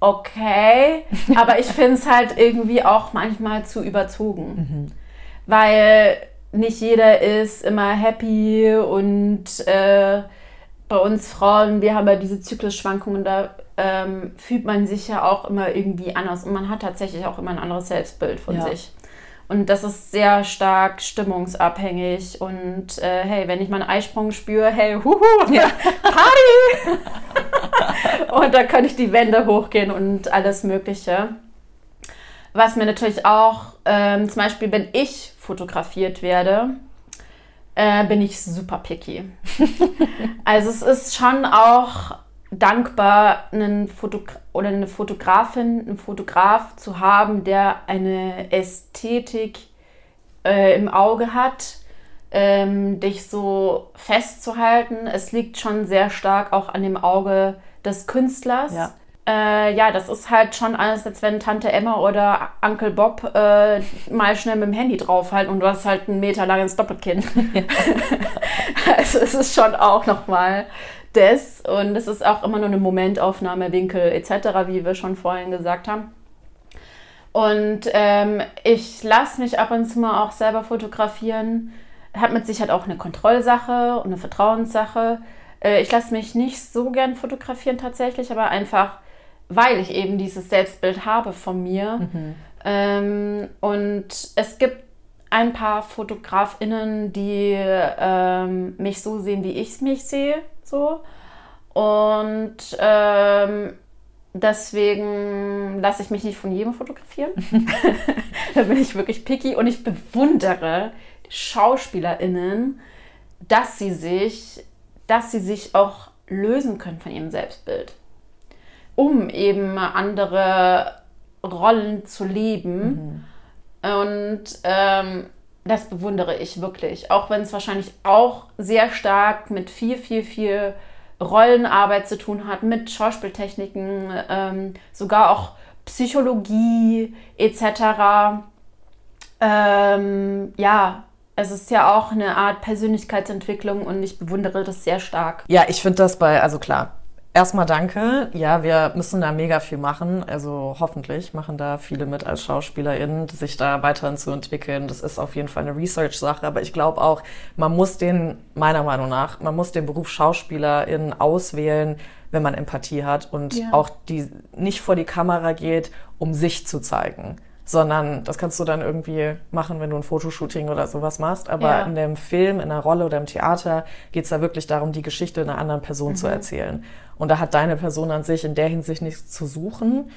okay, aber ich finde es halt irgendwie auch manchmal zu überzogen, mhm. weil nicht jeder ist immer happy und äh, bei uns Frauen, wir haben ja diese Zyklusschwankungen, da ähm, fühlt man sich ja auch immer irgendwie anders und man hat tatsächlich auch immer ein anderes Selbstbild von ja. sich. Und das ist sehr stark stimmungsabhängig. Und äh, hey, wenn ich mal einen Eisprung spüre, hey, huhu, ja. Party! und da kann ich die Wände hochgehen und alles Mögliche. Was mir natürlich auch, ähm, zum Beispiel, wenn ich fotografiert werde, äh, bin ich super picky. also es ist schon auch dankbar, einen Fotog oder eine Fotografin, einen Fotograf zu haben, der eine Ästhetik äh, im Auge hat, ähm, dich so festzuhalten. Es liegt schon sehr stark auch an dem Auge des Künstlers. Ja. Äh, ja, das ist halt schon alles, als wenn Tante Emma oder Onkel Bob äh, mal schnell mit dem Handy draufhalten und du hast halt ein Meter langes Doppelkinn. also es ist schon auch nochmal das und es ist auch immer nur eine Momentaufnahme, Winkel etc., wie wir schon vorhin gesagt haben. Und ähm, ich lasse mich ab und zu mal auch selber fotografieren. Hat mit Sicherheit auch eine Kontrollsache und eine Vertrauenssache. Äh, ich lasse mich nicht so gern fotografieren tatsächlich, aber einfach weil ich eben dieses Selbstbild habe von mir. Mhm. Ähm, und es gibt ein paar FotografInnen, die ähm, mich so sehen, wie ich mich sehe. So. Und ähm, deswegen lasse ich mich nicht von jedem fotografieren. da bin ich wirklich picky und ich bewundere SchauspielerInnen, dass sie sich, dass sie sich auch lösen können von ihrem Selbstbild um eben andere Rollen zu leben. Mhm. Und ähm, das bewundere ich wirklich. Auch wenn es wahrscheinlich auch sehr stark mit viel, viel, viel Rollenarbeit zu tun hat, mit Schauspieltechniken, ähm, sogar auch Psychologie etc. Ähm, ja, es ist ja auch eine Art Persönlichkeitsentwicklung und ich bewundere das sehr stark. Ja, ich finde das bei, also klar, Erstmal danke. Ja, wir müssen da mega viel machen. Also hoffentlich machen da viele mit als SchauspielerInnen, sich da weiterhin zu entwickeln. Das ist auf jeden Fall eine Research-Sache. Aber ich glaube auch, man muss den, meiner Meinung nach, man muss den Beruf SchauspielerInnen auswählen, wenn man Empathie hat und ja. auch die nicht vor die Kamera geht, um sich zu zeigen sondern das kannst du dann irgendwie machen, wenn du ein Fotoshooting oder sowas machst. Aber ja. in dem Film, in der Rolle oder im Theater geht es da wirklich darum, die Geschichte einer anderen Person mhm. zu erzählen. Und da hat deine Person an sich in der Hinsicht nichts zu suchen.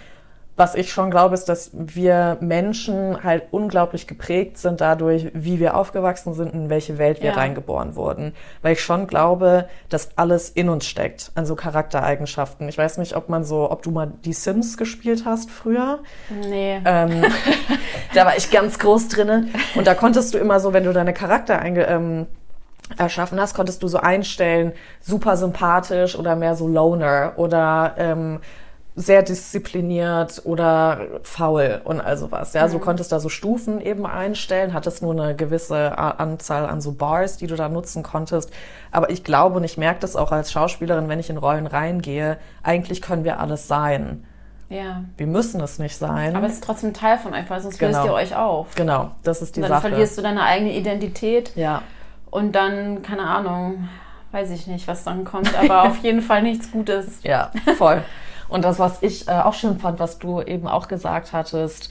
Was ich schon glaube, ist, dass wir Menschen halt unglaublich geprägt sind dadurch, wie wir aufgewachsen sind, in welche Welt wir ja. reingeboren wurden. Weil ich schon glaube, dass alles in uns steckt, an so Charaktereigenschaften. Ich weiß nicht, ob man so, ob du mal die Sims gespielt hast früher. Nee. Ähm, da war ich ganz groß drinne. Und da konntest du immer so, wenn du deine Charakter einge, ähm, erschaffen hast, konntest du so einstellen, super sympathisch oder mehr so Loner oder ähm, sehr diszipliniert oder faul und all sowas. Ja, mhm. so konntest da so Stufen eben einstellen, hattest nur eine gewisse Anzahl an so Bars, die du da nutzen konntest. Aber ich glaube und ich merke das auch als Schauspielerin, wenn ich in Rollen reingehe, eigentlich können wir alles sein. Ja. Wir müssen es nicht sein. Aber es ist trotzdem Teil von euch, weil sonst genau. löst ihr euch auf. Genau, das ist die und dann Sache. Dann verlierst du deine eigene Identität. Ja. Und dann, keine Ahnung, weiß ich nicht, was dann kommt, aber auf jeden Fall nichts Gutes. Ja, voll. Und das, was ich äh, auch schön fand, was du eben auch gesagt hattest,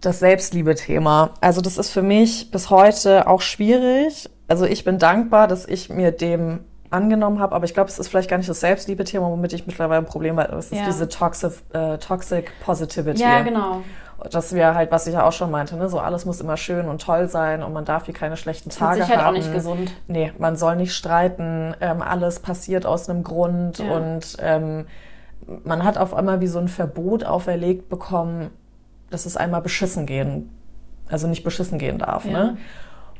das Selbstliebe-Thema. Also das ist für mich bis heute auch schwierig. Also ich bin dankbar, dass ich mir dem angenommen habe, aber ich glaube, es ist vielleicht gar nicht das Selbstliebe-Thema, womit ich mittlerweile ein Problem habe. Es ist ja. diese Toxic, äh, Toxic Positivity. Ja, genau dass wir halt, was ich ja auch schon meinte, ne, so alles muss immer schön und toll sein und man darf hier keine schlechten Tage haben. Das ist halt auch nicht gesund. Nee, man soll nicht streiten, ähm, alles passiert aus einem Grund ja. und ähm, man hat auf einmal wie so ein Verbot auferlegt bekommen, dass es einmal beschissen gehen, also nicht beschissen gehen darf, ja. ne?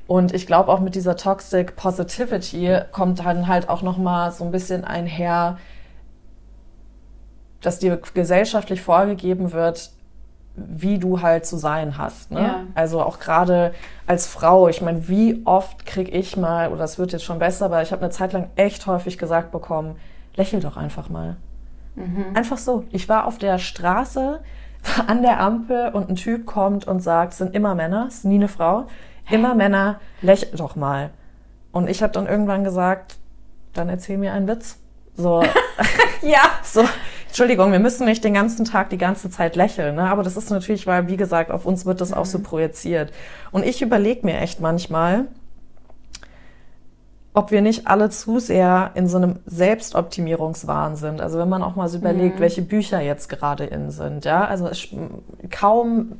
Und ich glaube auch mit dieser Toxic Positivity kommt dann halt auch noch mal so ein bisschen einher, dass dir gesellschaftlich vorgegeben wird, wie du halt zu sein hast. Ne? Ja. Also auch gerade als Frau, ich meine, wie oft krieg ich mal, oder es wird jetzt schon besser, aber ich habe eine Zeit lang echt häufig gesagt bekommen, lächel doch einfach mal. Mhm. Einfach so. Ich war auf der Straße an der Ampel und ein Typ kommt und sagt, es sind immer Männer, es ist nie eine Frau, immer Männer, lächel doch mal. Und ich habe dann irgendwann gesagt, dann erzähl mir einen Witz. So. ja. So. Entschuldigung, wir müssen nicht den ganzen Tag die ganze Zeit lächeln, ne? aber das ist natürlich, weil, wie gesagt, auf uns wird das mhm. auch so mhm. projiziert. Und ich überlege mir echt manchmal, ob wir nicht alle zu sehr in so einem Selbstoptimierungswahn sind. Also wenn man auch mal so überlegt, mhm. welche Bücher jetzt gerade in sind, ja, also es, kaum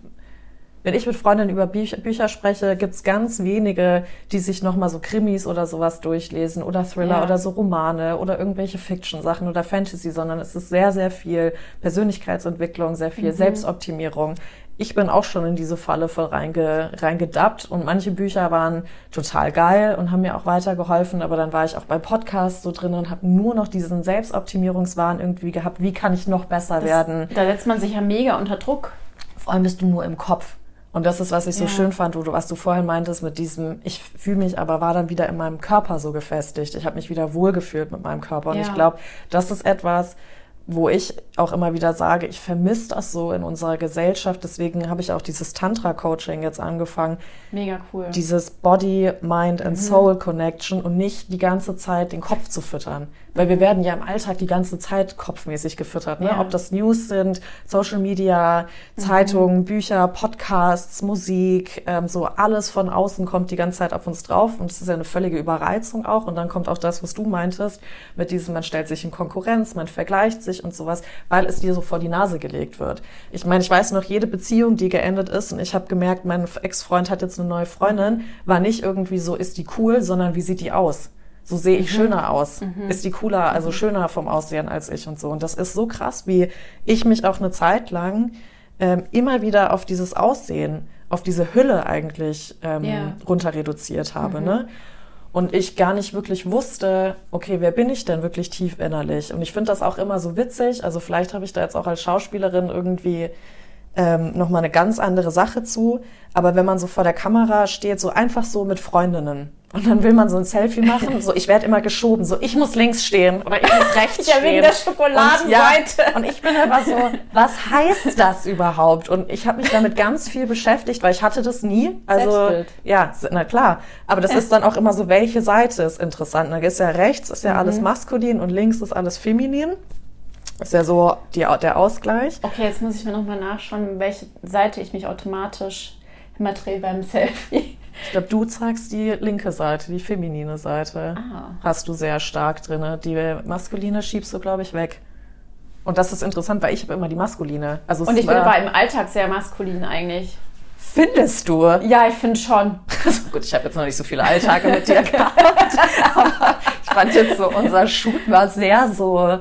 wenn ich mit Freundinnen über Bücher, Bücher spreche, gibt's ganz wenige, die sich nochmal so Krimis oder sowas durchlesen oder Thriller Ja. oder so Romane oder irgendwelche Fiction-Sachen oder Fantasy, sondern es ist sehr, sehr viel Persönlichkeitsentwicklung, sehr viel Selbstoptimierung. Ich bin auch schon in diese Falle voll reinge, reingedappt und manche Bücher waren total geil und haben mir auch weitergeholfen, aber dann war ich auch bei Podcasts so drin und habe nur noch diesen Selbstoptimierungswahn irgendwie gehabt, wie kann ich noch besser werden. Da setzt man sich ja mega unter Druck. Vor allem bist du nur im Kopf. Und das ist, was ich so Ja. schön fand, wo du, was du vorhin meintest mit diesem, ich fühle mich aber, war dann wieder in meinem Körper so gefestigt. Ich habe mich wieder wohlgefühlt mit meinem Körper. Und Ja. ich glaube, das ist etwas, wo ich auch immer wieder sage, ich vermisse das so in unserer Gesellschaft. Deswegen habe ich auch dieses Tantra-Coaching jetzt angefangen. Mega cool. Dieses Body, Mind Mhm. and Soul Connection und nicht die ganze Zeit den Kopf zu füttern. Weil wir werden ja im Alltag die ganze Zeit kopfmäßig gefüttert. Ne? Ja. Ob das News sind, Social Media, Zeitungen, Bücher, Podcasts, Musik, ähm, so alles von außen kommt die ganze Zeit auf uns drauf. Und es ist ja eine völlige Überreizung auch. Und dann kommt auch das, was du meintest, mit diesem, man stellt sich in Konkurrenz, man vergleicht sich und sowas, weil es dir so vor die Nase gelegt wird. Ich meine, ich weiß noch, jede Beziehung, die geendet ist, und ich habe gemerkt, mein Ex-Freund hat jetzt eine neue Freundin, war nicht irgendwie so, ist die cool, sondern wie sieht die aus? So sehe ich schöner aus. Ist die cooler, also schöner vom Aussehen als ich und so. Und das ist so krass, wie ich mich auch eine Zeit lang ähm, immer wieder auf dieses Aussehen, auf diese Hülle eigentlich ähm, Ja. runter reduziert habe. Ne? Und ich gar nicht wirklich wusste, okay, wer bin ich denn wirklich tief innerlich? Und ich finde das auch immer so witzig. Also vielleicht habe ich da jetzt auch als Schauspielerin irgendwie ähm, nochmal eine ganz andere Sache zu. Aber wenn man so vor der Kamera steht, so einfach so mit Freundinnen und dann will man so ein Selfie machen, so ich werde immer geschoben, so ich muss links stehen oder ich muss rechts Ja, stehen. wegen der Und, Schokoladenseite. ja, und ich bin aber so, was heißt das überhaupt? Und ich habe mich damit ganz viel beschäftigt, weil ich hatte das nie. Also Selbstbild. ja, na klar. Aber das ist dann auch immer so, welche Seite ist interessant. Da ist ja rechts ist ja Mhm. alles maskulin und links ist alles feminin. Ist ja so die, der Ausgleich. Okay, jetzt muss ich mir nochmal nachschauen, welche Seite ich mich automatisch immer drehe beim Selfie. Ich glaube, du zeigst die linke Seite, die feminine Seite. Ah. Hast du sehr stark drinne. Die maskuline schiebst du, glaube ich, weg. Und das ist interessant, weil ich habe immer die maskuline. Also Und ich bin aber im Alltag sehr maskulin eigentlich. Findest du? Ja, ich finde schon. Also gut, ich habe jetzt noch nicht so viele Alltage mit dir gehabt, aber ich fand jetzt so, unser Shoot war sehr so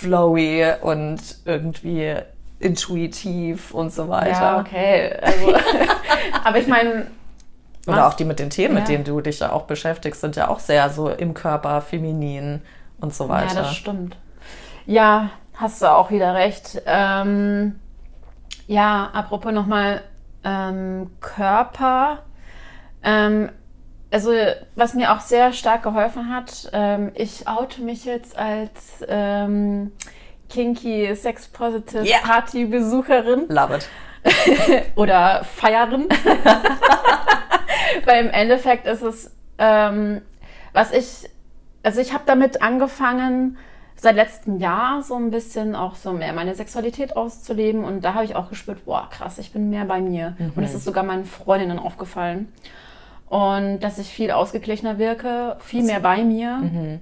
flowy und irgendwie intuitiv und so weiter. Ja, okay. Also, aber ich meine, Oder auch die mit den Themen, mit Ja. denen du dich ja auch beschäftigst, sind ja auch sehr so im Körper, feminin und so ja, weiter. das stimmt. Ja, hast du auch wieder recht. Ähm, ja, apropos nochmal ähm, Körper. Ähm, also, was mir auch sehr stark geholfen hat, ähm, ich oute mich jetzt als ähm, kinky Sex Positive Ja. Party Besucherin Love it. oder Feierin. Weil im Endeffekt ist es, ähm, was ich, also ich habe damit angefangen, seit letztem Jahr so ein bisschen auch so mehr meine Sexualität auszuleben und da habe ich auch gespürt, boah, krass, ich bin mehr bei mir. Und es ist sogar meinen Freundinnen aufgefallen. Und dass ich viel ausgeglichener wirke, viel mehr bei mir.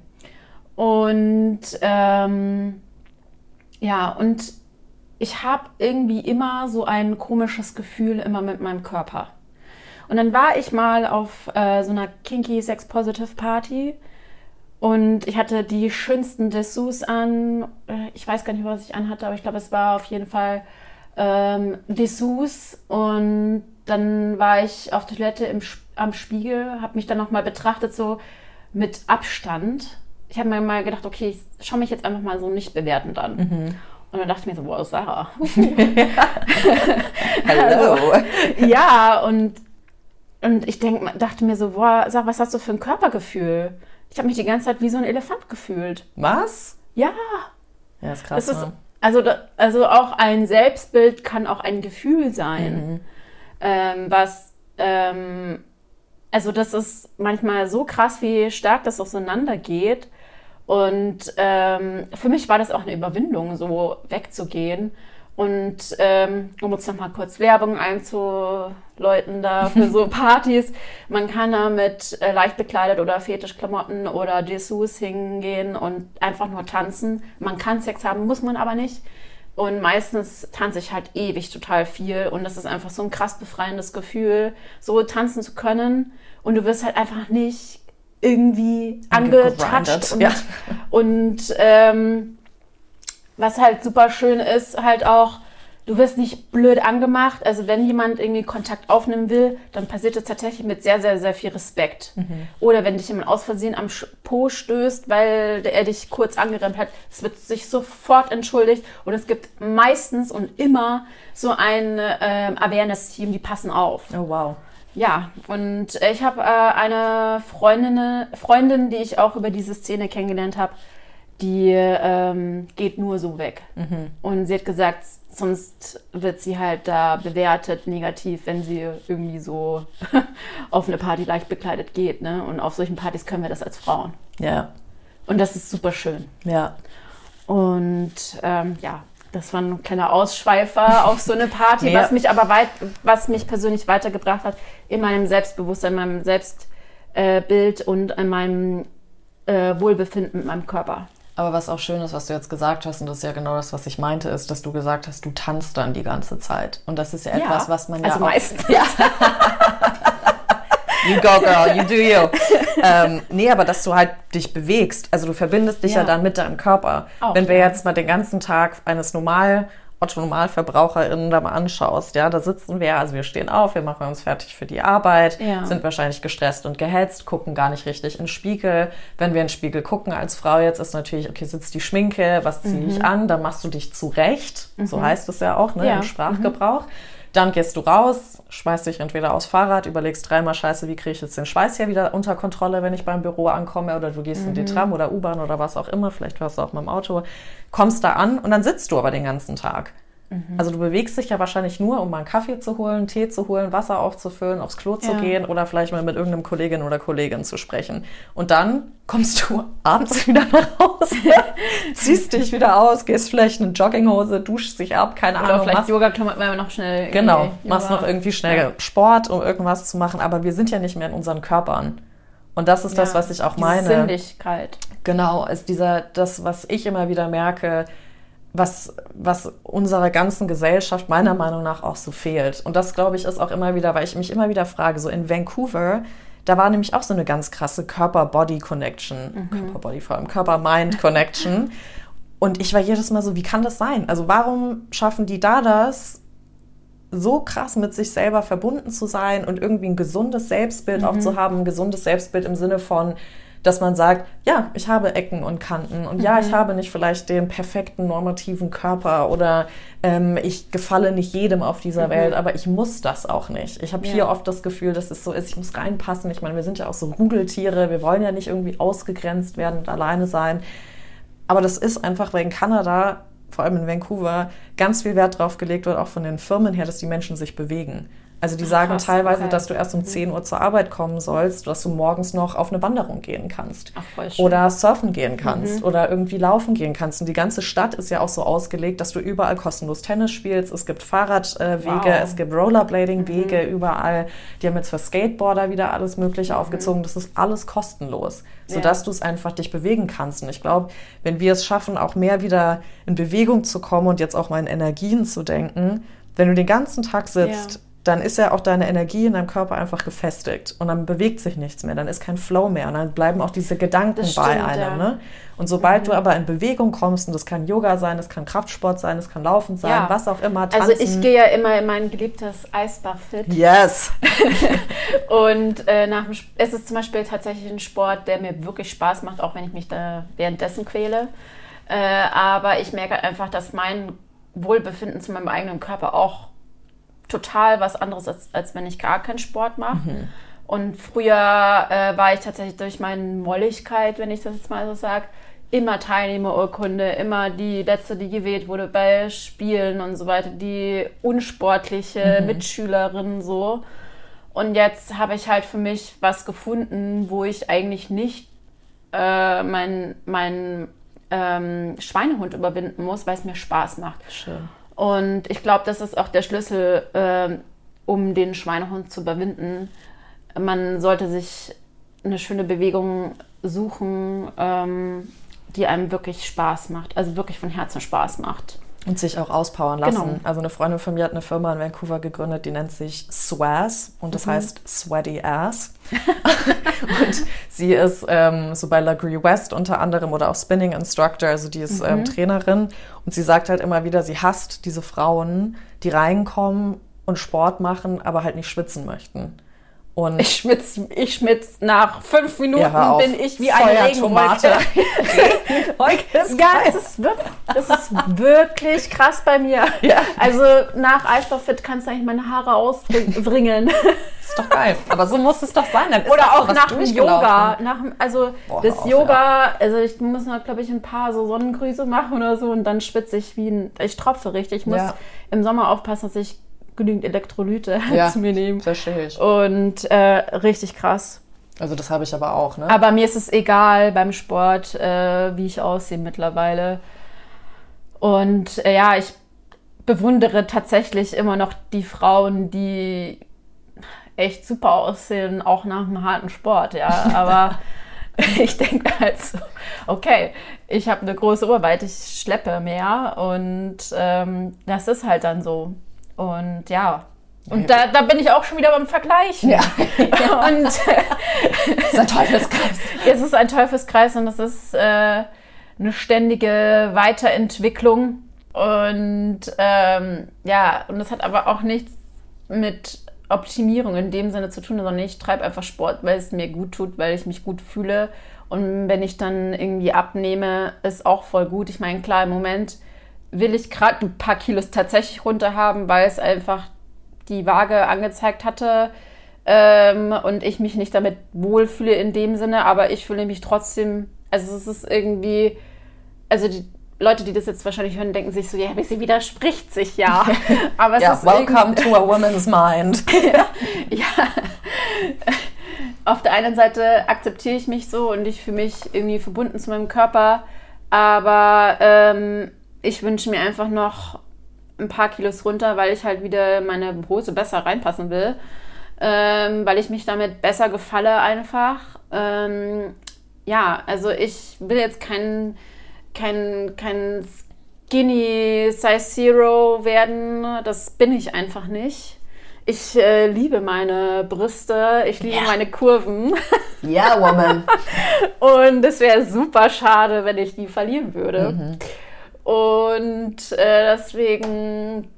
Und ähm, ja, und ich habe irgendwie immer so ein komisches Gefühl immer mit meinem Körper. Und dann war ich mal auf äh, so einer Kinky Sex Positive Party und ich hatte die schönsten Dessous an. Äh, Ich weiß gar nicht, was ich anhatte, aber ich glaube, es war auf jeden Fall ähm, Dessous. Und dann war ich auf Toilette im, Sp- am Spiegel, habe mich dann nochmal betrachtet, so mit Abstand. Ich habe mir mal gedacht, okay, ich schaue mich jetzt einfach mal so nicht bewertend an. Und dann dachte ich mir so, wow, Sarah. Hello. ja, und, und ich denk, dachte mir so, boah, sag, was hast du für ein Körpergefühl? Ich habe mich die ganze Zeit wie so ein Elefant gefühlt. Was? Ja, Ja, ist krass. das ist, ne? also, also auch ein Selbstbild kann auch ein Gefühl sein, ähm, was, ähm, also das ist manchmal so krass, wie stark das auseinandergeht. Und ähm, für mich war das auch eine Überwindung, so wegzugehen. Und ähm, um uns nochmal kurz Werbung einzuläuten da für so Partys, man kann da mit äh, leicht bekleidet oder Fetischklamotten oder Dessous hingehen und einfach nur tanzen. Man kann Sex haben, muss man aber nicht. Und meistens tanze ich halt ewig total viel. Und das ist einfach so ein krass befreiendes Gefühl, so tanzen zu können. Und du wirst halt einfach nicht irgendwie angetatscht. Und, ja. und ähm, was halt super schön ist, halt auch, du wirst nicht blöd angemacht. Also wenn jemand irgendwie Kontakt aufnehmen will, dann passiert das tatsächlich mit sehr, sehr, sehr viel Respekt. Mhm. Oder wenn dich jemand aus Versehen am Po stößt, weil er dich kurz angerannt hat, es wird sich sofort entschuldigt. Und es gibt meistens und immer so ein ähm, Awareness-Team, die passen auf. Oh, wow. Ja, und ich habe äh, eine Freundin, Freundin, die ich auch über diese Szene kennengelernt habe, die ähm, geht nur so weg. Und sie hat gesagt, sonst wird sie halt da bewertet negativ, wenn sie irgendwie so auf eine Party leicht bekleidet geht. Ne? Und auf solchen Partys können wir das als Frauen. Ja, Und das ist super schön. ja. Und ähm, ja, das war ein kleiner Ausschweifer auf so eine Party, Ja. was mich aber weit, was mich persönlich weitergebracht hat in meinem Selbstbewusstsein, in meinem Selbstbild äh, und in meinem äh, Wohlbefinden mit meinem Körper. Aber was auch schön ist, was du jetzt gesagt hast, und das ist ja genau das, was ich meinte, ist, dass du gesagt hast, du tanzt dann die ganze Zeit. Und das ist ja, etwas, was man ja also auch... meistens. Ja. You go, girl, you do you. ähm, nee, aber dass du halt dich bewegst. Also du verbindest dich ja, Ja. dann mit deinem Körper. Auch, Wenn wir ja. jetzt mal den ganzen Tag eines normal Otto-Normalverbraucherinnen da mal anschaust, ja, da sitzen wir, also wir stehen auf, wir machen uns fertig für die Arbeit, Ja. sind wahrscheinlich gestresst und gehetzt, gucken gar nicht richtig in den Spiegel. Wenn wir in den Spiegel gucken als Frau jetzt, ist natürlich, okay, sitzt die Schminke, was ziehe Mhm. ich an, dann machst du dich zurecht, so heißt es ja auch, ne, Ja. im Sprachgebrauch. Dann gehst du raus, schmeißt dich entweder aufs Fahrrad, überlegst dreimal Scheiße, wie kriege ich jetzt den Schweiß hier wieder unter Kontrolle, wenn ich beim Büro ankomme oder du gehst in die Tram oder U-Bahn oder was auch immer, vielleicht warst du auch mit dem Auto, kommst da an und dann sitzt du aber den ganzen Tag. Also du bewegst dich ja wahrscheinlich nur, um mal einen Kaffee zu holen, Tee zu holen, Wasser aufzufüllen, aufs Klo zu Ja. gehen oder vielleicht mal mit irgendeinem Kollegin oder Kollegin zu sprechen. Und dann kommst du abends wieder nach Hause, ziehst dich wieder aus, gehst vielleicht in eine Jogginghose, duschst dich ab, keine Oder Ahnung, vielleicht machst wenn wir noch schnell. Genau, irgendwie machst Yoga- noch irgendwie schnell Ja. Sport, um irgendwas zu machen, aber wir sind ja nicht mehr in unseren Körpern. Und das ist das, Ja. was ich auch meine. Sinnlichkeit. Genau, ist dieser, das, was ich immer wieder merke, was, was unserer ganzen Gesellschaft meiner Meinung nach auch so fehlt. Und das, glaube ich, ist auch immer wieder, weil ich mich immer wieder frage, so in Vancouver, da war nämlich auch so eine ganz krasse Körper-Body-Connection. Körper-Body vor allem, Körper-Mind-Connection. Und ich war jedes Mal so, wie kann das sein? Also warum schaffen die da das, so krass mit sich selber verbunden zu sein und irgendwie ein gesundes Selbstbild auch zu haben, ein gesundes Selbstbild im Sinne von, dass man sagt, ja, ich habe Ecken und Kanten und ja, ich habe nicht vielleicht den perfekten normativen Körper oder ähm, ich gefalle nicht jedem auf dieser Welt, aber ich muss das auch nicht. Ich habe Ja. hier oft das Gefühl, dass es so ist, ich muss reinpassen. Ich meine, wir sind ja auch so Rudeltiere, wir wollen ja nicht irgendwie ausgegrenzt werden und alleine sein. Aber das ist einfach, weil in Kanada, vor allem in Vancouver, ganz viel Wert drauf gelegt wird, auch von den Firmen her, dass die Menschen sich bewegen. Also die sagen krass, teilweise, okay. Mhm. dass du erst um 10 Uhr zur Arbeit kommen sollst, dass du morgens noch auf eine Wanderung gehen kannst. Ach, voll schön. Oder surfen gehen kannst Mhm. oder irgendwie laufen gehen kannst. Und die ganze Stadt ist ja auch so ausgelegt, dass du überall kostenlos Tennis spielst. Es gibt Fahrradwege, Wow. Mhm. es gibt Rollerblading-Wege überall. Die haben jetzt für Skateboarder wieder alles Mögliche aufgezogen. Das ist alles kostenlos, Ja. sodass du es einfach dich bewegen kannst. Und ich glaube, wenn wir es schaffen, auch mehr wieder in Bewegung zu kommen und jetzt auch mal in Energien zu denken, wenn du den ganzen Tag sitzt, Ja. Dann ist ja auch deine Energie in deinem Körper einfach gefestigt und dann bewegt sich nichts mehr, dann ist kein Flow mehr und dann bleiben auch diese Gedanken Das bei stimmt, einem. ja. Mhm. Ne? Und sobald du aber in Bewegung kommst, und das kann Yoga sein, das kann Kraftsport sein, das kann Laufen sein, Ja. was auch immer, tanzen. Also ich gehe ja immer in mein geliebtes Eisbach fit. Yes! Und äh, nach dem es ist zum Beispiel tatsächlich ein Sport, der mir wirklich Spaß macht, auch wenn ich mich da währenddessen quäle. Äh, aber ich merke einfach, dass mein Wohlbefinden zu meinem eigenen Körper auch total was anderes ist, als wenn ich gar keinen Sport mache. Und früher äh, war ich tatsächlich durch meine Molligkeit, wenn ich das jetzt mal so sage, immer Teilnehmerurkunde, immer die letzte, die gewählt wurde bei Spielen und so weiter, die unsportliche Mitschülerin so. Und jetzt habe ich halt für mich was gefunden, wo ich eigentlich nicht äh, meinen mein, ähm, Schweinehund überwinden muss, weil es mir Spaß macht. Schön. Und ich glaube, das ist auch der Schlüssel, ähm, um den Schweinehund zu überwinden. Man sollte sich eine schöne Bewegung suchen, ähm, die einem wirklich Spaß macht, also wirklich von Herzen Spaß macht. Und sich auch auspowern lassen. Genau. Also eine Freundin von mir hat eine Firma in Vancouver gegründet, die nennt sich SWAS und das mhm. heißt Sweaty Ass. und sie ist ähm, so bei Lagree West unter anderem oder auch Spinning Instructor, also die ist ähm, mhm. ähm, Trainerin und sie sagt halt immer wieder, sie hasst diese Frauen, die reinkommen und Sport machen, aber halt nicht schwitzen möchten. Und ich schwitze ich schwitz nach fünf Minuten ja, bin ich wie eine Regenwolke. Regenwolke ist ja, es ist, wirklich, es ist wirklich krass bei mir. Ja. Also nach Eisstofffit kannst du eigentlich meine Haare ausbringen. ist doch geil. Aber so muss es doch sein. Oder auch nach dem Yoga. Nach, also Boah, das auf, Yoga, ja. also ich muss noch, glaube ich, ein paar so Sonnengrüße machen oder so und dann schwitze ich wie ein, ich tropfe richtig. Ich muss im Sommer aufpassen, dass ich genügend Elektrolyte ja, zu mir nehmen. Verstehe ich. Und äh, richtig krass. Also das habe ich aber auch, ne? Aber mir ist es egal beim Sport, äh, wie ich aussehe mittlerweile. Und äh, ja, ich bewundere tatsächlich immer noch die Frauen, die echt super aussehen, auch nach einem harten Sport, ja. Aber ich denke halt so, okay, ich habe eine große Oberweite, ich schleppe mehr und ähm, das ist halt dann so. Und ja, und da, da bin ich auch schon wieder beim Vergleichen. Ja. und es ist ein Teufelskreis. es ist ein Teufelskreis und es ist äh, eine ständige Weiterentwicklung. Und ähm, ja, und das hat aber auch nichts mit Optimierung in dem Sinne zu tun, sondern ich treibe einfach Sport, weil es mir gut tut, weil ich mich gut fühle. Und wenn ich dann irgendwie abnehme, ist auch voll gut. Ich meine, klar, im Moment will ich gerade ein paar Kilos tatsächlich runter haben, weil es einfach die Waage angezeigt hatte ähm, und ich mich nicht damit wohlfühle in dem Sinne, aber ich fühle mich trotzdem, also es ist irgendwie, also die Leute, die das jetzt wahrscheinlich hören, denken sich so, ja, sie widerspricht sich ja. Aber es ja, ist welcome to a woman's mind. ja. Auf der einen Seite akzeptiere ich mich so und ich fühle mich irgendwie verbunden zu meinem Körper, aber ähm, ich wünsche mir einfach noch ein paar Kilos runter, weil ich halt wieder meine Hose besser reinpassen will. Ähm, weil ich mich damit besser gefalle einfach. Ähm, ja, also ich will jetzt kein, kein, kein Skinny Size Zero werden. Das bin ich einfach nicht. Ich äh, liebe meine Brüste, ich liebe yeah. meine Kurven. Ja, yeah, Woman. Und es wäre super schade, wenn ich die verlieren würde. Mhm. Und äh, deswegen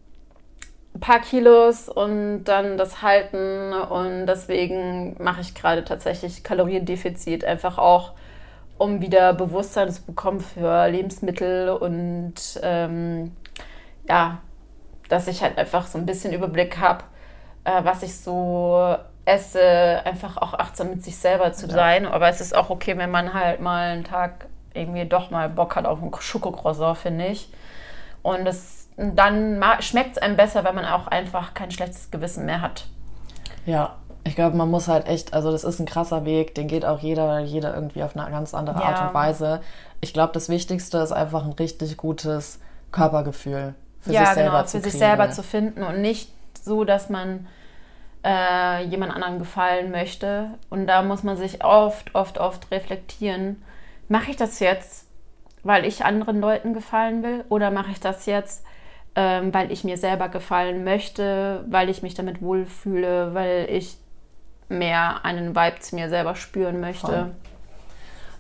ein paar Kilos und dann das halten. Und deswegen mache ich gerade tatsächlich Kaloriendefizit, einfach auch, um wieder Bewusstsein zu bekommen für Lebensmittel und ähm, ja, dass ich halt einfach so ein bisschen Überblick habe, äh, was ich so esse, einfach auch achtsam mit sich selber zu ja. sein. Aber es ist auch okay, wenn man halt mal einen Tag irgendwie doch mal Bock hat auf ein Schokocroissant, finde ich. Und es, dann schmeckt es einem besser, wenn man auch einfach kein schlechtes Gewissen mehr hat. Ja, ich glaube, man muss halt echt, also das ist ein krasser Weg, den geht auch jeder, jeder irgendwie auf eine ganz andere ja. Art und Weise. Ich glaube, das Wichtigste ist einfach ein richtig gutes Körpergefühl für ja, sich selber genau, zu für kriegen. sich selber zu finden und nicht so, dass man äh, jemand anderen gefallen möchte. Und da muss man sich oft, oft, oft reflektieren mache ich das jetzt, weil ich anderen Leuten gefallen will oder mache ich das jetzt, ähm, weil ich mir selber gefallen möchte, weil ich mich damit wohlfühle, weil ich mehr einen Vibe zu mir selber spüren möchte. Voll.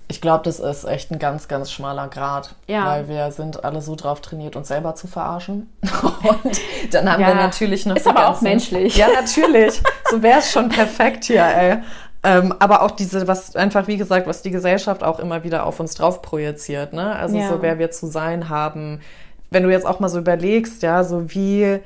Ich glaube, das ist echt ein ganz, ganz schmaler Grad, ja. weil wir sind alle so drauf trainiert, uns selber zu verarschen. Und dann haben ja. wir natürlich noch. Ist aber auch menschlich. Ja, natürlich. so wäre es schon perfekt hier, ey. Ähm, aber auch diese, was einfach, wie gesagt, was die Gesellschaft auch immer wieder auf uns drauf projiziert, ne? Also ja. so, wer wir zu sein haben. Wenn du jetzt auch mal so überlegst, ja, so wie,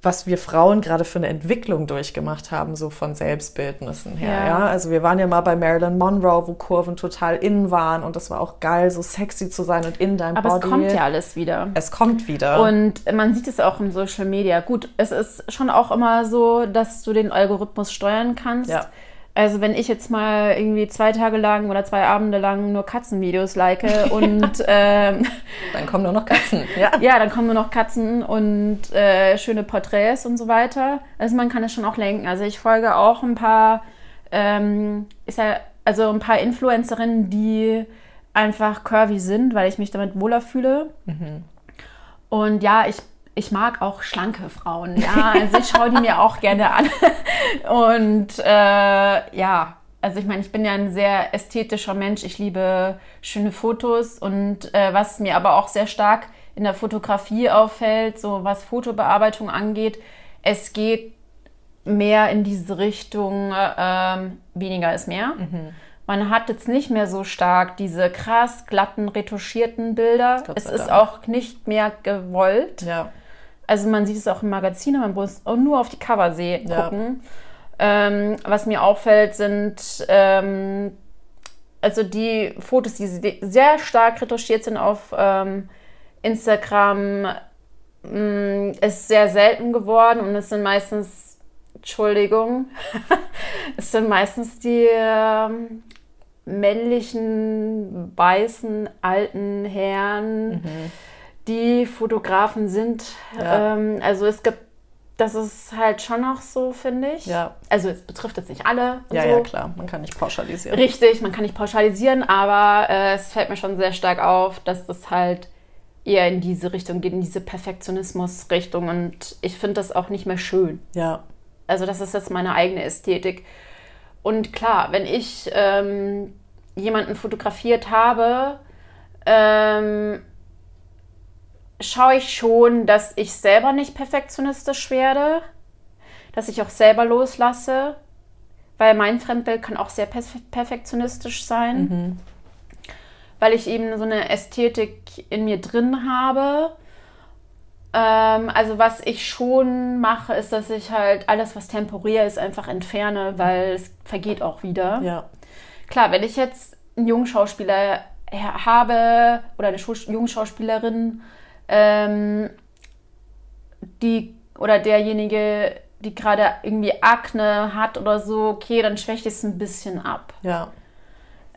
was wir Frauen gerade für eine Entwicklung durchgemacht haben, so von Selbstbildnissen her, ja. ja? Also wir waren ja mal bei Marilyn Monroe, wo Kurven total in waren und das war auch geil, so sexy zu sein und in deinem Aber Body. Aber es kommt ja alles wieder. Es kommt wieder. Und man sieht es auch im Social Media. Gut, es ist schon auch immer so, dass du den Algorithmus steuern kannst. Ja also wenn ich jetzt mal irgendwie zwei Tage lang oder zwei Abende lang nur Katzenvideos like und ähm, dann kommen nur noch Katzen. Ja, ja dann kommen nur noch Katzen und äh, schöne Porträts und so weiter. Also man kann es schon auch lenken. Also ich folge auch ein paar, ähm, ist ja, also ein paar Influencerinnen, die einfach curvy sind, weil ich mich damit wohler fühle. Mhm. Und ja, ich, ich mag auch schlanke Frauen. Ja, also ich schaue die mir auch gerne an. Und äh, ja, also ich meine, ich bin ja ein sehr ästhetischer Mensch. Ich liebe schöne Fotos und äh, was mir aber auch sehr stark in der Fotografie auffällt, so was Fotobearbeitung angeht, es geht mehr in diese Richtung, ähm, weniger ist mehr. Mhm. Man hat jetzt nicht mehr so stark diese krass glatten, retuschierten Bilder. Es ist auch nicht mehr gewollt. Ja. Also man sieht es auch im Magazin, man muss nur auf die Cover sehen, ja. gucken. Ähm, was mir auffällt, sind ähm, also die Fotos, die sehr stark retuschiert sind auf ähm, Instagram, mh, mm, ist sehr selten geworden und es sind meistens, Entschuldigung, es sind meistens die ähm, männlichen, weißen, alten Herren, mhm. Die Fotografen sind. Ja. Ähm, also es gibt das ist halt schon noch so, finde ich. Ja. Also es betrifft jetzt nicht alle. Ja, so. ja, klar. Man kann nicht pauschalisieren. Richtig, man kann nicht pauschalisieren, aber äh, es fällt mir schon sehr stark auf, dass das halt eher in diese Richtung geht, in diese Perfektionismus-Richtung. Und ich finde das auch nicht mehr schön. Ja. Also das ist jetzt meine eigene Ästhetik. Und klar, wenn ich ähm, jemanden fotografiert habe, ähm, schaue ich schon, dass ich selber nicht perfektionistisch werde, dass ich auch selber loslasse, weil mein Fremdbild kann auch sehr perfektionistisch sein, mhm. weil ich eben so eine Ästhetik in mir drin habe. Ähm, also was ich schon mache, ist, dass ich halt alles, was temporär ist, einfach entferne, weil es vergeht auch wieder. Ja. Klar, wenn ich jetzt einen jungen Schauspieler habe oder eine jungen Schauspielerin, ähm, die oder derjenige, die gerade irgendwie Akne hat oder so, okay, dann schwächt es ein bisschen ab. Ja.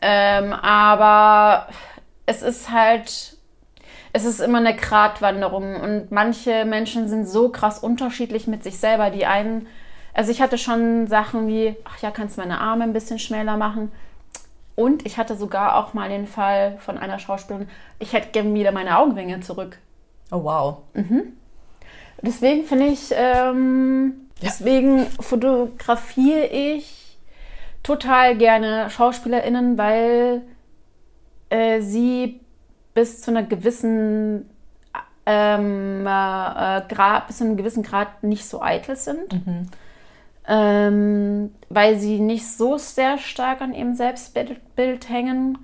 Ähm, aber es ist halt, es ist immer eine Gratwanderung und manche Menschen sind so krass unterschiedlich mit sich selber. Die einen, also ich hatte schon Sachen wie, ach ja, kannst du meine Arme ein bisschen schmäler machen? Und ich hatte sogar auch mal den Fall von einer Schauspielerin, ich hätte gerne wieder meine Augenringe zurück. Oh wow. Mhm. Deswegen finde ich, ähm, ja. deswegen fotografiere ich total gerne SchauspielerInnen, weil äh, sie bis zu einer gewissen ähm, äh, Grad, bis zu einem gewissen Grad nicht so eitel sind. Mhm. Ähm, weil sie nicht so sehr stark an ihrem Selbstbild hängen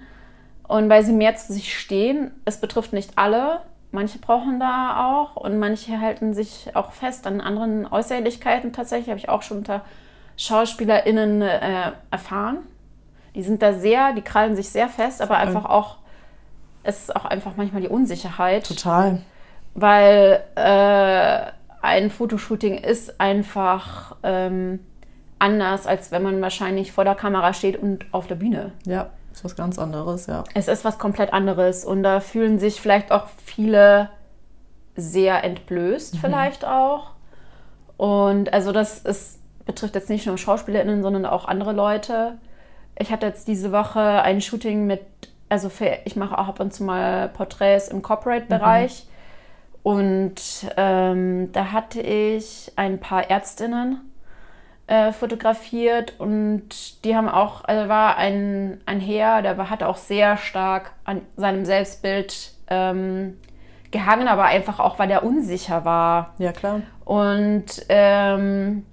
und weil sie mehr zu sich stehen. Es betrifft nicht alle, Manche brauchen da auch und manche halten sich auch fest an anderen Äußerlichkeiten. Tatsächlich habe ich auch schon unter SchauspielerInnen äh, erfahren. Die sind da sehr, die krallen sich sehr fest, aber einfach auch, es ist auch einfach manchmal die Unsicherheit. Total. Weil äh, ein Fotoshooting ist einfach ähm, anders, als wenn man wahrscheinlich vor der Kamera steht und auf der Bühne. Ja ist was ganz anderes, ja. Es ist was komplett anderes und da fühlen sich vielleicht auch viele sehr entblößt, mhm. vielleicht auch. Und also das ist, betrifft jetzt nicht nur SchauspielerInnen, sondern auch andere Leute. Ich hatte jetzt diese Woche ein Shooting mit, also für, ich mache auch ab und zu mal Porträts im Corporate-Bereich. Mhm. Und ähm, da hatte ich ein paar Ärztinnen äh, fotografiert und die haben auch, also war ein, ein Herr, der hatte auch sehr stark an seinem Selbstbild ähm, gehangen, aber einfach auch, weil er unsicher war. Ja, klar. Und ähm,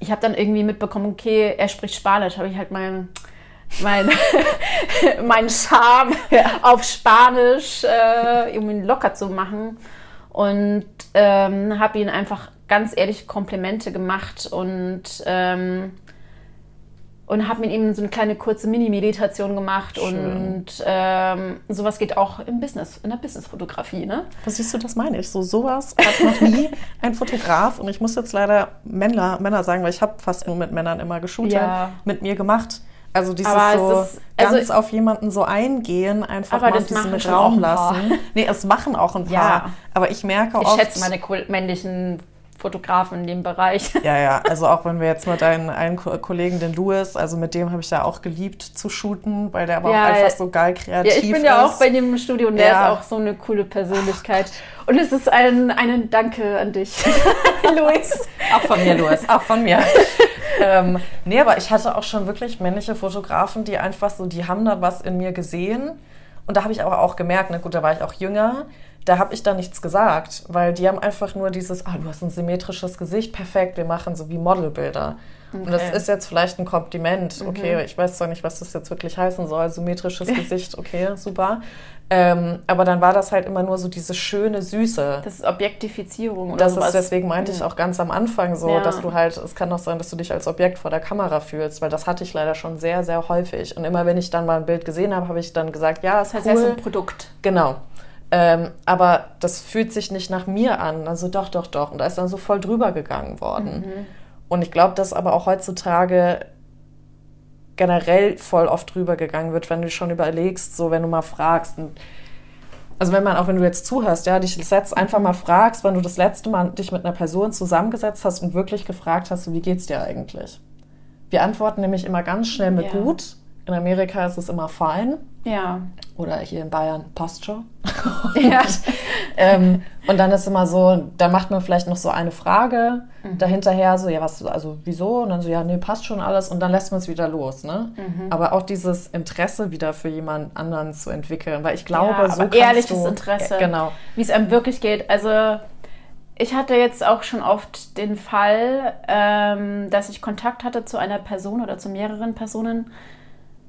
ich habe dann irgendwie mitbekommen, okay, er spricht Spanisch, habe ich halt meinen mein, mein Charme auf Spanisch, äh, um ihn locker zu machen. Und ähm, habe ihn einfach ganz ehrlich Komplimente gemacht und, ähm, und habe mit ihm so eine kleine kurze Mini-Meditation gemacht. Schön. Und ähm, sowas geht auch im Business, in der Businessfotografie. Ne? Was siehst du, das meine ich. So sowas hat noch nie ein Fotograf, und ich muss jetzt leider Männer, Männer sagen, weil ich habe fast nur mit Männern immer geshootet, ja. mit mir gemacht. Also dieses so ist, also ganz auf jemanden so eingehen, einfach mal diesen Raum lassen. Nee, es machen auch ein paar. Ja. Aber ich merke auch. Ich schätze meine männlichen Fotografen in dem Bereich. Ja, ja, also auch wenn wir jetzt mal deinen einen Kollegen, den Louis, also mit dem habe ich ja auch geliebt zu shooten, weil der aber Ja, auch einfach so geil kreativ Ja, ich bin ist. ja auch bei dem im Studio und der Ja. ist auch so eine coole Persönlichkeit. Und es ist ein, ein Danke an dich, Luis. Auch von mir, Louis, auch von mir. ähm, nee, aber ich hatte auch schon wirklich männliche Fotografen, die einfach so, die haben da was in mir gesehen. Und da habe ich aber auch gemerkt, na gut, da war ich auch jünger, da habe ich da nichts gesagt, weil die haben einfach nur dieses, ah, du hast ein symmetrisches Gesicht, perfekt, wir machen so wie Modelbilder. Und das Okay. ist jetzt vielleicht ein Kompliment, okay, ich weiß zwar nicht, was das jetzt wirklich heißen soll, symmetrisches Gesicht, okay, super. Ähm, aber dann war das halt immer nur so diese schöne Süße. Das ist Objektifizierung oder Das sowas. ist deswegen meinte ich auch ganz am Anfang so, Ja. dass du halt, es kann auch sein, dass du dich als Objekt vor der Kamera fühlst, weil das hatte ich leider schon sehr, sehr häufig. Und immer wenn ich dann mal ein Bild gesehen habe, habe ich dann gesagt, ja, ist Das heißt, cool. ist ein Produkt. Genau. Ähm, aber das fühlt sich nicht nach mir an. Also doch, doch, doch. Und da ist dann so voll drüber gegangen worden. Und ich glaube, dass aber auch heutzutage generell voll oft drüber gegangen wird, wenn du schon überlegst, so wenn du mal fragst. Und also wenn man, auch wenn du jetzt zuhörst, ja, dich setzt einfach mal fragst, wann du das letzte Mal dich mit einer Person zusammengesetzt hast und wirklich gefragt hast, wie geht's dir eigentlich? Wir antworten nämlich immer ganz schnell mit Ja. gut. In Amerika ist es immer fein. Ja. Oder hier in Bayern passt schon. Ja. ähm, und dann ist immer so, da macht man vielleicht noch so eine Frage dahinterher, so, ja, was, also wieso? Und dann so, ja, nee, passt schon alles. Und dann lässt man es wieder los, ne? Aber auch dieses Interesse wieder für jemand anderen zu entwickeln, weil ich glaube, ja, so ehrliches du, Interesse. Ja, genau. Wie es einem wirklich geht. Also ich hatte jetzt auch schon oft den Fall, ähm, dass ich Kontakt hatte zu einer Person oder zu mehreren Personen,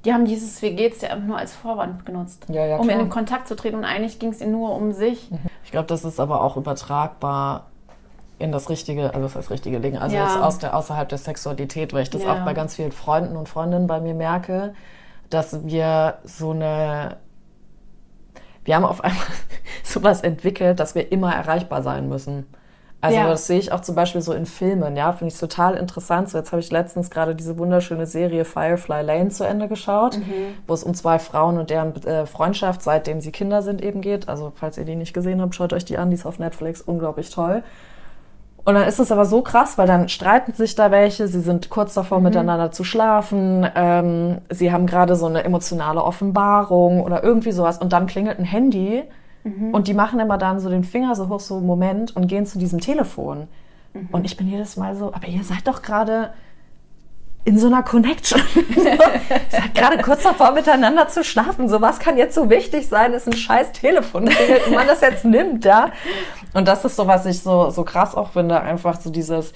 die haben dieses Wie geht's dir einfach nur als Vorwand genutzt, Ja, ja, um in den Kontakt zu treten. Und eigentlich ging es ihnen nur um sich. Ich glaube, das ist aber auch übertragbar in das richtige, also das heißt richtige Ding, also Ja. aus der, außerhalb der Sexualität, weil ich das auch bei ganz vielen Freunden und Freundinnen bei mir merke, dass wir so eine, wir haben auf einmal sowas entwickelt, dass wir immer erreichbar sein müssen. Also Ja. das sehe ich auch zum Beispiel so in Filmen, ja, finde ich total interessant. So jetzt habe ich letztens gerade diese wunderschöne Serie Firefly Lane zu Ende geschaut, Mhm. wo es um zwei Frauen und deren äh, Freundschaft, seitdem sie Kinder sind, eben geht. Also falls ihr die nicht gesehen habt, schaut euch die an, die ist auf Netflix, unglaublich toll. Und dann ist es aber so krass, weil dann streiten sich da welche, sie sind kurz davor, miteinander zu schlafen, ähm, sie haben gerade so eine emotionale Offenbarung oder irgendwie sowas und dann klingelt ein Handy und die machen immer dann so den Finger so hoch, so Moment und gehen zu diesem Telefon. Und ich bin jedes Mal so, aber ihr seid doch gerade in so einer Connection. so, seid gerade kurz davor, miteinander zu schlafen. So was kann jetzt so wichtig sein, ist ein scheiß Telefon und man das jetzt nimmt, ja. Und das ist so, was ich so, so krass auch finde, einfach so dieses,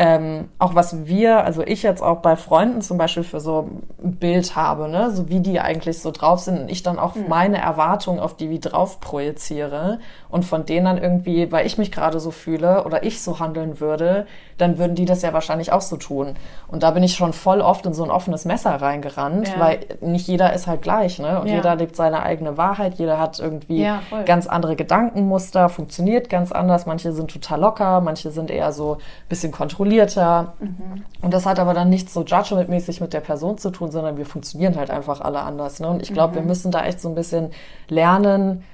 ähm, auch was wir, also ich jetzt auch bei Freunden zum Beispiel für so ein Bild habe, ne, so wie die eigentlich so drauf sind und ich dann auch meine Erwartungen auf die wie drauf projiziere und von denen dann irgendwie, weil ich mich gerade so fühle oder ich so handeln würde, dann würden die das ja wahrscheinlich auch so tun. Und da bin ich schon voll oft in so ein offenes Messer reingerannt, Ja. weil nicht jeder ist halt gleich, ne, und Ja. jeder lebt seine eigene Wahrheit, jeder hat irgendwie Ja, ganz andere Gedankenmuster, funktioniert ganz anders. Manche sind total locker, manche sind eher so ein bisschen kontrollierter. Und das hat aber dann nichts so judgmentmäßig mit der Person zu tun, sondern wir funktionieren halt einfach alle anders. Ne? Und ich glaube, wir müssen da echt so ein bisschen lernen,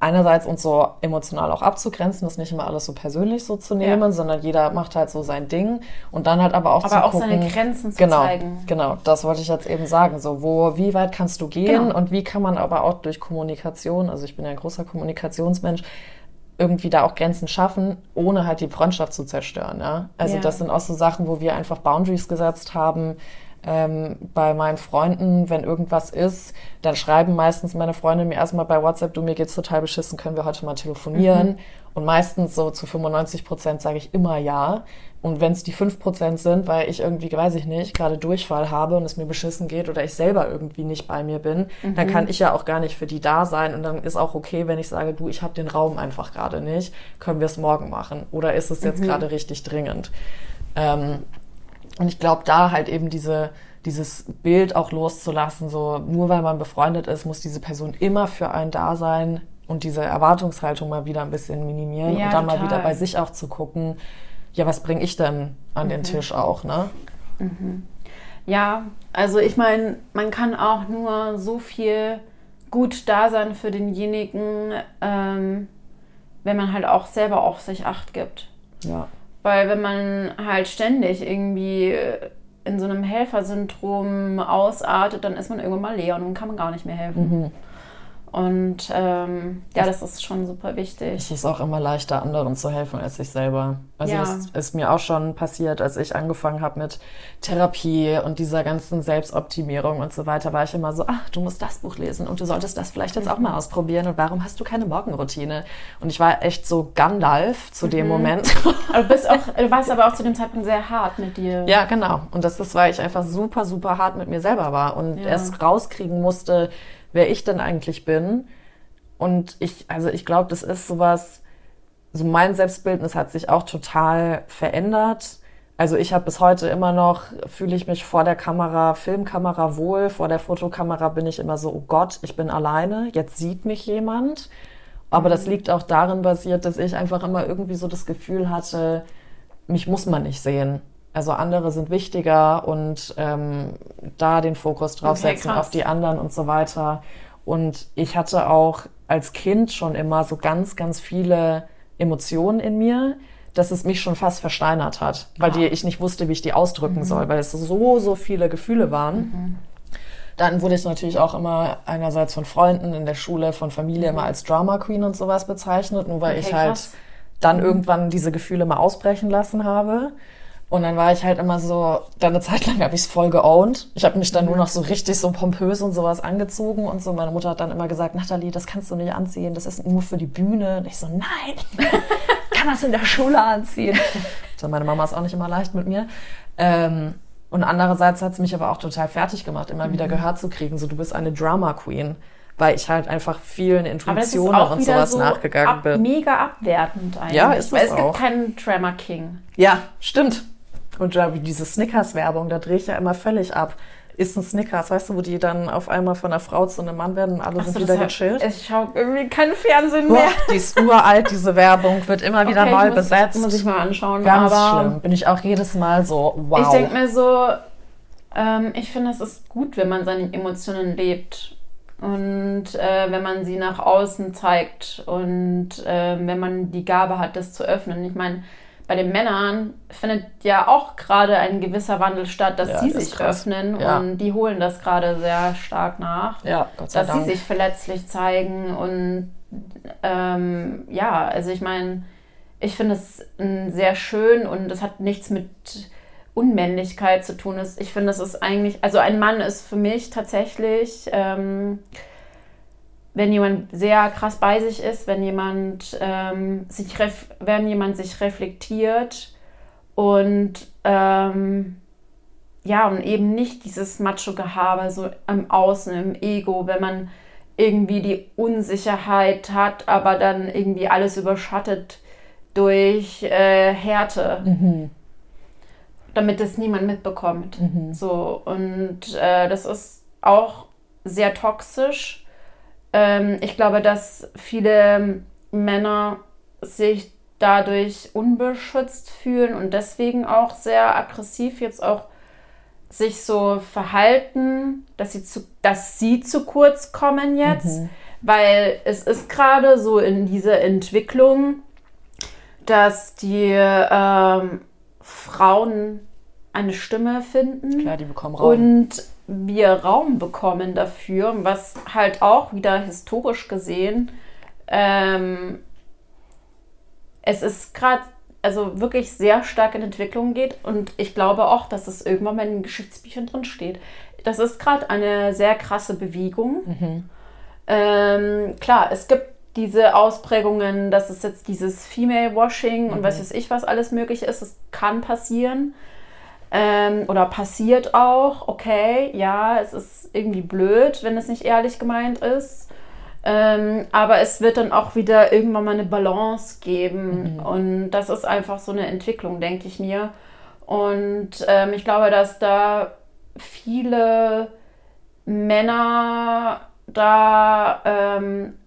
einerseits uns so emotional auch abzugrenzen, das nicht immer alles so persönlich so zu nehmen, Ja. sondern jeder macht halt so sein Ding. Und dann halt aber auch zu Aber auch gucken, seine Grenzen zu genau, zeigen. Genau, das wollte ich jetzt eben sagen. So, wo, wie weit kannst du gehen Genau. und wie kann man aber auch durch Kommunikation, also ich bin ja ein großer Kommunikationsmensch, irgendwie da auch Grenzen schaffen, ohne halt die Freundschaft zu zerstören. Ja? Also Ja. das sind auch so Sachen, wo wir einfach Boundaries gesetzt haben. Ähm, bei meinen Freunden, wenn irgendwas ist, dann schreiben meistens meine Freunde mir erstmal bei WhatsApp, du mir geht's total beschissen, können wir heute mal telefonieren? Und meistens so zu 95 Prozent sage ich immer ja. Und wenn es die 5 Prozent sind, weil ich irgendwie, weiß ich nicht, gerade Durchfall habe und es mir beschissen geht oder ich selber irgendwie nicht bei mir bin, dann kann ich ja auch gar nicht für die da sein. Und dann ist auch okay, wenn ich sage, du, ich habe den Raum einfach gerade nicht, können wir es morgen machen? Oder ist es jetzt gerade richtig dringend? Ähm, und ich glaube, da halt eben diese, dieses Bild auch loszulassen, so nur weil man befreundet ist, muss diese Person immer für einen da sein und diese Erwartungshaltung mal wieder ein bisschen minimieren Ja, und dann mal total. wieder bei sich auch zu gucken, ja, was bringe ich denn an den Tisch auch, ne? Ja, also ich meine, man kann auch nur so viel gut da sein für denjenigen, ähm, wenn man halt auch selber auf sich acht gibt. Ja. Weil wenn man halt ständig irgendwie in so einem Helfersyndrom ausartet, dann ist man irgendwann mal leer und dann kann man gar nicht mehr helfen. Mhm. Und ähm, ja, das ist schon super wichtig. Es ist auch immer leichter, anderen zu helfen als sich selber. Also ja. das ist mir auch schon passiert, als ich angefangen habe mit Therapie und dieser ganzen Selbstoptimierung und so weiter, war ich immer so, ach, du musst das Buch lesen und du solltest das vielleicht jetzt auch mal ausprobieren und warum hast du keine Morgenroutine? Und ich war echt so Gandalf zu mhm. dem Moment. Aber du, bist auch, du warst aber auch zu dem Zeitpunkt sehr hart mit dir. Ja, genau. Und das ist, weil ich einfach super, super hart mit mir selber war und ja. erst rauskriegen musste, wer ich denn eigentlich bin. Und ich, also ich glaube, das ist sowas, so mein Selbstbildnis hat sich auch total verändert. Also ich habe bis heute immer noch, fühle ich mich vor der Kamera, Filmkamera wohl, vor der Fotokamera bin ich immer so, oh Gott, ich bin alleine, jetzt sieht mich jemand. Aber das liegt auch darin basiert, dass ich einfach immer irgendwie so das Gefühl hatte, mich muss man nicht sehen. Also andere sind wichtiger und ähm, da den Fokus drauf okay, setzen auf die anderen und so weiter. Und ich hatte auch als Kind schon immer so ganz, ganz viele Emotionen in mir, dass es mich schon fast versteinert hat, weil ah. die, ich nicht wusste, wie ich die ausdrücken mhm. soll, weil es so, so viele Gefühle waren. Mhm. Dann wurde ich natürlich auch immer einerseits von Freunden in der Schule, von Familie immer als Drama Queen und sowas bezeichnet, nur weil okay, ich halt krass. dann mhm. irgendwann diese Gefühle mal ausbrechen lassen habe. Und dann war ich halt immer so, dann eine Zeit lang habe ich es voll geowned. Ich habe mich dann nur noch so richtig so pompös und sowas angezogen und so. Meine Mutter hat dann immer gesagt, Nathalie, das kannst du nicht anziehen, das ist nur für die Bühne. Und ich so, nein, kann das in der Schule anziehen. So, meine Mama ist auch nicht immer leicht mit mir. Ähm, und andererseits hat es mich aber auch total fertig gemacht, immer mhm. wieder gehört zu kriegen, so du bist eine Drama Queen weil ich halt einfach vielen Intuitionen und sowas so nachgegangen ab, bin. Mega abwertend eigentlich. Ja, ist es Weil es auch. gibt keinen Drama King. Ja, stimmt. Und da, diese Snickers-Werbung, da drehe ich ja immer völlig ab. Ist ein Snickers, weißt du, wo die dann auf einmal von einer Frau zu einem Mann werden und alle Ach sind so, wieder gechillt? Ich schaue irgendwie keinen Fernsehen mehr. Boah, die ist uralt, diese Werbung, wird immer wieder okay, neu muss, besetzt. Muss ich mal anschauen. Ganz aber schlimm. Bin ich auch jedes Mal so, wow. Ich denke mir so, ähm, ich finde, es ist gut, wenn man seine Emotionen lebt. Und äh, wenn man sie nach außen zeigt und äh, wenn man die Gabe hat, das zu öffnen. Ich meine, bei den Männern findet ja auch gerade ein gewisser Wandel statt, dass ja, sie sich öffnen ja. und die holen das gerade sehr stark nach. Ja, dass Dank. sie sich verletzlich zeigen und ähm, ja, also ich meine, ich finde es sehr schön und das hat nichts mit Unmännlichkeit zu tun. Ich finde, das ist eigentlich, also ein Mann ist für mich tatsächlich ähm, wenn jemand sehr krass bei sich ist, wenn jemand, ähm, sich, wenn jemand sich reflektiert und ähm, ja, und eben nicht dieses Macho-Gehabe so im Außen, im Ego, wenn man irgendwie die Unsicherheit hat, aber dann irgendwie alles überschattet durch äh, Härte. Mhm. Damit es niemand mitbekommt. Mhm. So, und äh, das ist auch sehr toxisch ähm, ich glaube, dass viele Männer sich dadurch unbeschützt fühlen und deswegen auch sehr aggressiv jetzt auch sich so verhalten, dass sie zu, dass sie zu kurz kommen jetzt, mhm. weil es ist gerade so in dieser Entwicklung, dass die ähm, Frauen eine Stimme finden. Klar, die bekommen Raum. Und wir Raum bekommen dafür, was halt auch wieder historisch gesehen, ähm, es ist gerade also wirklich sehr stark in Entwicklung geht und ich glaube auch, dass es irgendwann mal in den Geschichtsbüchern drin steht. Das ist gerade eine sehr krasse Bewegung. Mhm. Ähm, klar, es gibt diese Ausprägungen, dass es jetzt dieses Female Washing mhm. und was weiß ich, was alles möglich ist. Es kann passieren. Ähm, oder passiert auch, okay, ja, es ist irgendwie blöd, wenn es nicht ehrlich gemeint ist. Ähm, aber es wird dann auch wieder irgendwann mal eine Balance geben. Mhm. Und das ist einfach so eine Entwicklung, denke ich mir. Und ähm, ich glaube, dass da viele Männer da ähm,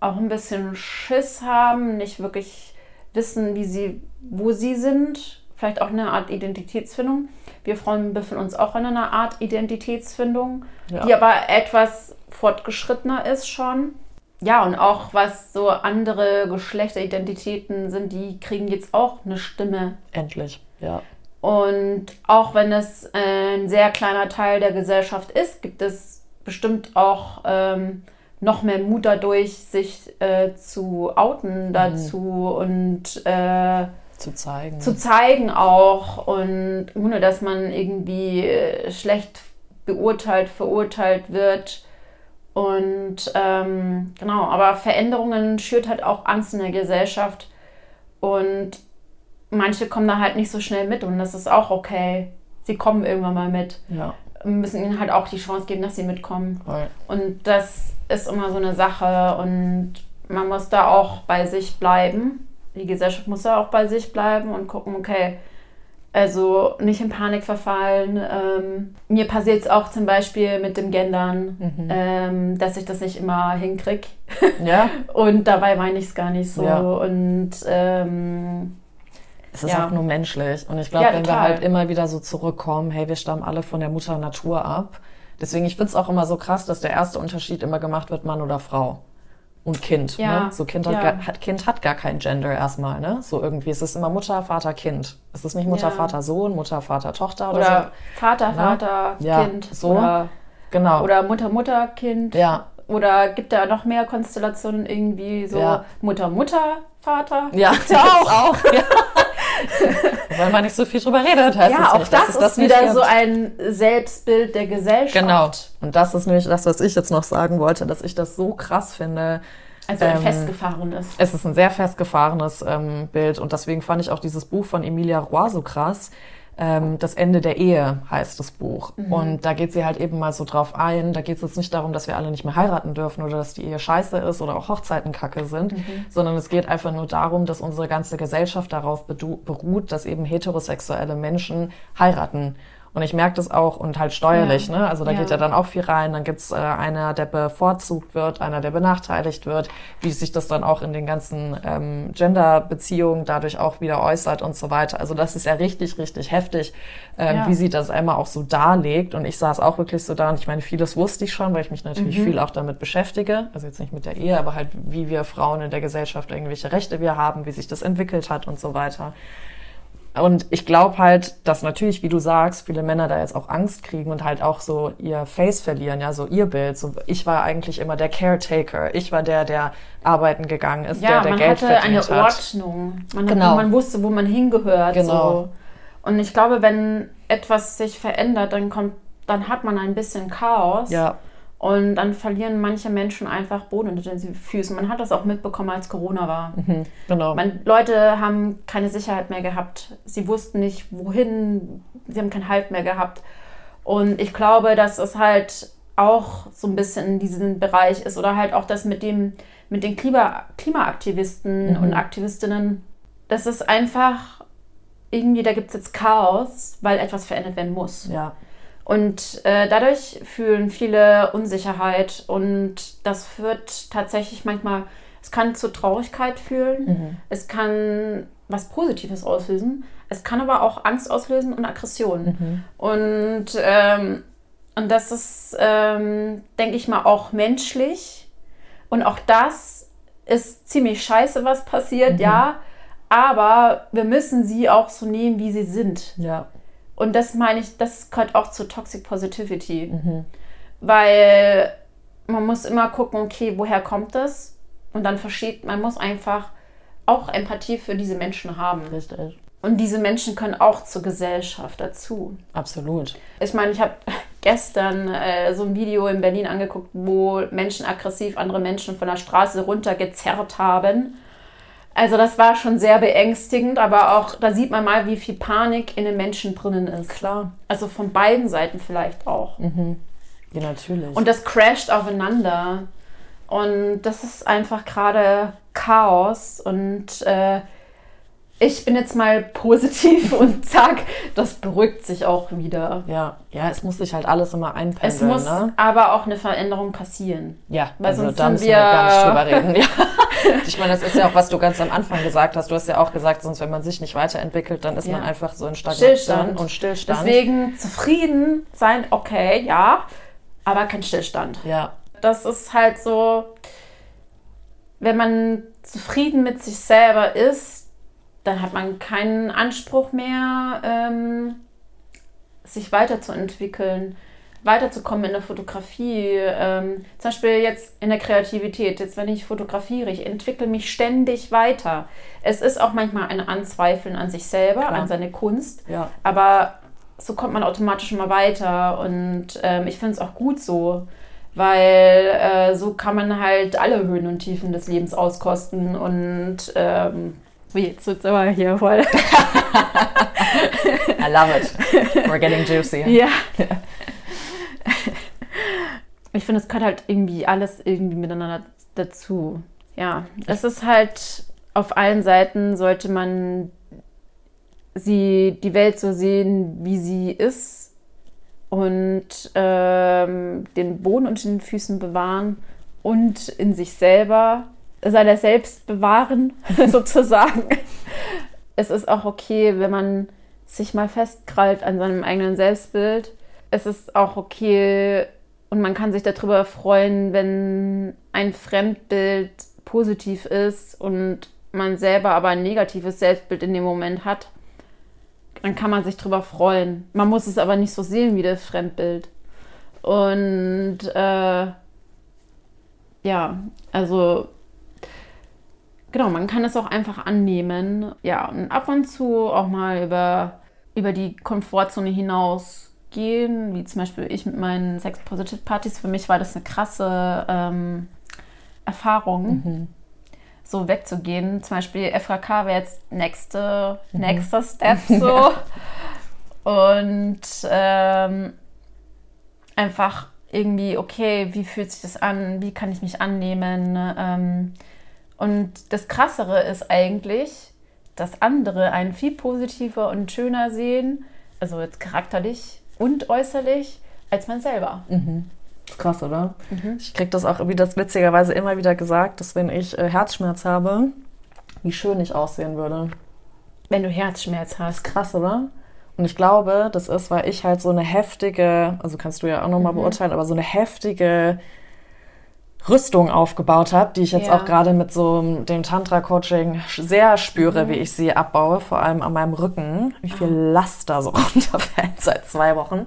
auch ein bisschen Schiss haben, nicht wirklich wissen, wie sie, wo sie sind vielleicht auch eine Art Identitätsfindung. Wir Frauen befinden uns auch in einer Art Identitätsfindung, ja. die aber etwas fortgeschrittener ist schon. ja, und auch was so andere Geschlechteridentitäten sind, die kriegen jetzt auch eine Stimme. Endlich, ja. Und auch wenn es ein sehr kleiner Teil der Gesellschaft ist, gibt es bestimmt auch ähm, noch mehr Mut dadurch, sich äh, zu outen dazu mhm. und äh, zu zeigen. Zu zeigen auch und ohne dass man irgendwie äh, schlecht beurteilt, verurteilt wird. Und ähm, genau, aber Veränderungen schürt halt auch Angst in der Gesellschaft. Und manche kommen da halt nicht so schnell mit und das ist auch okay. Sie kommen irgendwann mal mit. Ja. Müssen ihnen halt auch die Chance geben, dass sie mitkommen. Voll. Und das ist immer so eine Sache und man muss da auch bei sich bleiben. Die Gesellschaft muss da auch bei sich bleiben und gucken, okay, also nicht in Panik verfallen. Ähm, mir passiert es auch zum Beispiel mit dem Gendern, mhm. ähm, dass ich das nicht immer hinkriege. Ja. und dabei meine ich es gar nicht so. Ja. Und ähm, es ist ja. auch nur menschlich. Und ich glaube, ja, wenn wir halt immer wieder so zurückkommen, hey, wir stammen alle von der Mutter Natur ab. Deswegen, ich finde es auch immer so krass, dass der erste Unterschied immer gemacht wird, Mann oder Frau. Und Kind. Ja. Ne? So kind hat, gar, hat, kind hat gar kein Gender erstmal, ne? So irgendwie. Es ist immer Mutter, Vater, Kind. Es ist nicht Mutter, Vater, Sohn, Mutter, Vater, Tochter oder, oder so. Vater, ne? Vater, Kind. So. Oder, genau. Oder Mutter, Mutter, Kind. Ja. Oder gibt da noch mehr Konstellationen irgendwie so Mutter, Mutter, Vater? Ja, ja auch. auch. Weil man nicht so viel drüber redet, heißt ja, auch nicht, das, ist das wieder so ein Selbstbild der Gesellschaft. Genau. Und das ist nämlich das, was ich jetzt noch sagen wollte, dass ich das so krass finde. Also ein ähm, festgefahrenes. Es ist ein sehr festgefahrenes ähm, Bild und deswegen fand ich auch dieses Buch von Emilia Roy so krass, ähm, das Ende der Ehe heißt das Buch. Mhm. Und da geht sie halt eben mal so drauf ein. Da geht es jetzt nicht darum, dass wir alle nicht mehr heiraten dürfen oder dass die Ehe scheiße ist oder auch Hochzeiten kacke sind, mhm. sondern es geht einfach nur darum, dass unsere ganze Gesellschaft darauf beruht, dass eben heterosexuelle Menschen heiraten. Und ich merke das auch und halt steuerlich, ja. ne? Also da ja. geht ja dann auch viel rein. Dann gibt's äh, einer, der bevorzugt wird, einer, der benachteiligt wird, wie sich das dann auch in den ganzen ähm, Gender-Beziehungen dadurch auch wieder äußert und so weiter. Also das ist ja richtig, richtig heftig, ähm, ja. wie sie das einmal auch so darlegt. Und ich saß auch wirklich so da und ich meine, vieles wusste ich schon, weil ich mich natürlich mhm. viel auch damit beschäftige. Also jetzt nicht mit der Ehe, aber halt, wie wir Frauen in der Gesellschaft irgendwelche Rechte wir haben, wie sich das entwickelt hat und so weiter. Und ich glaube halt, dass natürlich, wie du sagst, viele Männer da jetzt auch Angst kriegen und halt auch so ihr Face verlieren, ja, so ihr Bild. So, ich war eigentlich immer der Caretaker. Ich war der, der arbeiten gegangen ist, ja, der, der Geld verdient hat. man hatte eine Ordnung. Man, genau. man wusste, wo man hingehört. Genau. So. Und ich glaube, wenn etwas sich verändert, dann kommt, dann hat man ein bisschen Chaos. Ja. Und dann verlieren manche Menschen einfach Boden unter den Füßen. Man hat das auch mitbekommen, als Corona war. Mhm, genau. Man, Leute haben keine Sicherheit mehr gehabt. Sie wussten nicht, wohin. Sie haben keinen Halt mehr gehabt. Und ich glaube, dass es halt auch so ein bisschen in diesem Bereich ist oder halt auch das mit dem mit den Klima, Klimaaktivisten mhm. und Aktivistinnen. Das ist einfach irgendwie, da gibt es jetzt Chaos, weil etwas verändert werden muss. Ja. Und äh, dadurch fühlen viele Unsicherheit und das führt tatsächlich manchmal, es kann zu Traurigkeit führen, mhm. es kann was Positives auslösen, es kann aber auch Angst auslösen und Aggression. Mhm. Und, ähm, und das ist, ähm, denke ich mal, auch menschlich. Und auch das ist ziemlich scheiße, was passiert, mhm. ja. Aber wir müssen sie auch so nehmen, wie sie sind. Ja. Und das meine ich, das gehört auch zu Toxic Positivity. Mhm. Weil man muss immer gucken, okay, woher kommt das? Und dann versteht, man muss einfach auch Empathie für diese Menschen haben. Richtig. Und diese Menschen können auch zur Gesellschaft dazu. Absolut. Ich meine, ich habe gestern äh, so ein Video in Berlin angeguckt, wo Menschen aggressiv andere Menschen von der Straße runtergezerrt haben. Also das war schon sehr beängstigend, aber auch da sieht man mal, wie viel Panik in den Menschen drinnen ist. Klar. Also von beiden Seiten vielleicht auch. Mhm. Ja, natürlich. Und das crasht aufeinander. Und das ist einfach gerade Chaos. Und äh, ich bin jetzt mal positiv und sag, das beruhigt sich auch wieder. Ja, ja, es muss sich halt alles immer einpendeln. Es muss ne? aber auch eine Veränderung passieren. Ja, Weil also sonst da müssen wir, wir gar nicht drüber reden. Ja. Ich meine, das ist ja auch, was du ganz am Anfang gesagt hast. Du hast ja auch gesagt, sonst wenn man sich nicht weiterentwickelt, dann ist ja. man einfach so in Stagnation Stillstand. und Stillstand. Deswegen zufrieden sein, okay, ja, aber kein Stillstand. Ja. Das ist halt so, wenn man zufrieden mit sich selber ist, dann hat man keinen Anspruch mehr, ähm, sich weiterzuentwickeln, weiterzukommen in der Fotografie. Ähm, zum Beispiel jetzt in der Kreativität. Jetzt, wenn ich fotografiere, ich entwickle mich ständig weiter. Es ist auch manchmal ein Anzweifeln an sich selber, Klar. an seine Kunst. Ja. Aber so kommt man automatisch immer weiter. Und ähm, ich finde es auch gut so weil äh, so kann man halt alle Höhen und Tiefen des Lebens auskosten und ähm, jetzt wird's aber hier voll. I love it. We're getting juicy. Ja. Ich finde, es gehört halt irgendwie alles irgendwie miteinander dazu. Ja, es ist halt auf allen Seiten sollte man sie die Welt so sehen, wie sie ist und ähm, den Boden unter den Füßen bewahren und in sich selber, seiner selbst bewahren, sozusagen. Es ist auch okay, wenn man sich mal festkrallt an seinem eigenen Selbstbild. Es ist auch okay und man kann sich darüber freuen, wenn ein Fremdbild positiv ist und man selber aber ein negatives Selbstbild in dem Moment hat dann kann man sich drüber freuen. Man muss es aber nicht so sehen wie das Fremdbild. Und äh, ja, also genau, man kann es auch einfach annehmen. Ja, und ab und zu auch mal über, über die Komfortzone hinaus gehen, wie zum Beispiel ich mit meinen Sex Positive Partys. Für mich war das eine krasse ähm, Erfahrung. Mhm so wegzugehen. Zum Beispiel FKK wäre jetzt nächste, mhm. nächster Step so. Und ähm, einfach irgendwie, okay, wie fühlt sich das an? Wie kann ich mich annehmen? Ähm, und das Krassere ist eigentlich, dass andere einen viel positiver und schöner sehen, also jetzt charakterlich und äußerlich, als man selber. Mhm. Krass, oder? Mhm. Ich kriege das auch wieder witzigerweise immer wieder gesagt, dass wenn ich äh, Herzschmerz habe, wie schön ich aussehen würde. Wenn du Herzschmerz hast. Krass, oder? Und ich glaube, das ist, weil ich halt so eine heftige, also kannst du ja auch nochmal mhm. beurteilen, aber so eine heftige Rüstung aufgebaut habe, die ich jetzt ja. auch gerade mit so dem Tantra-Coaching sehr spüre, mhm. wie ich sie abbaue, vor allem an meinem Rücken, wie viel ah. Last da so runterfällt seit zwei Wochen,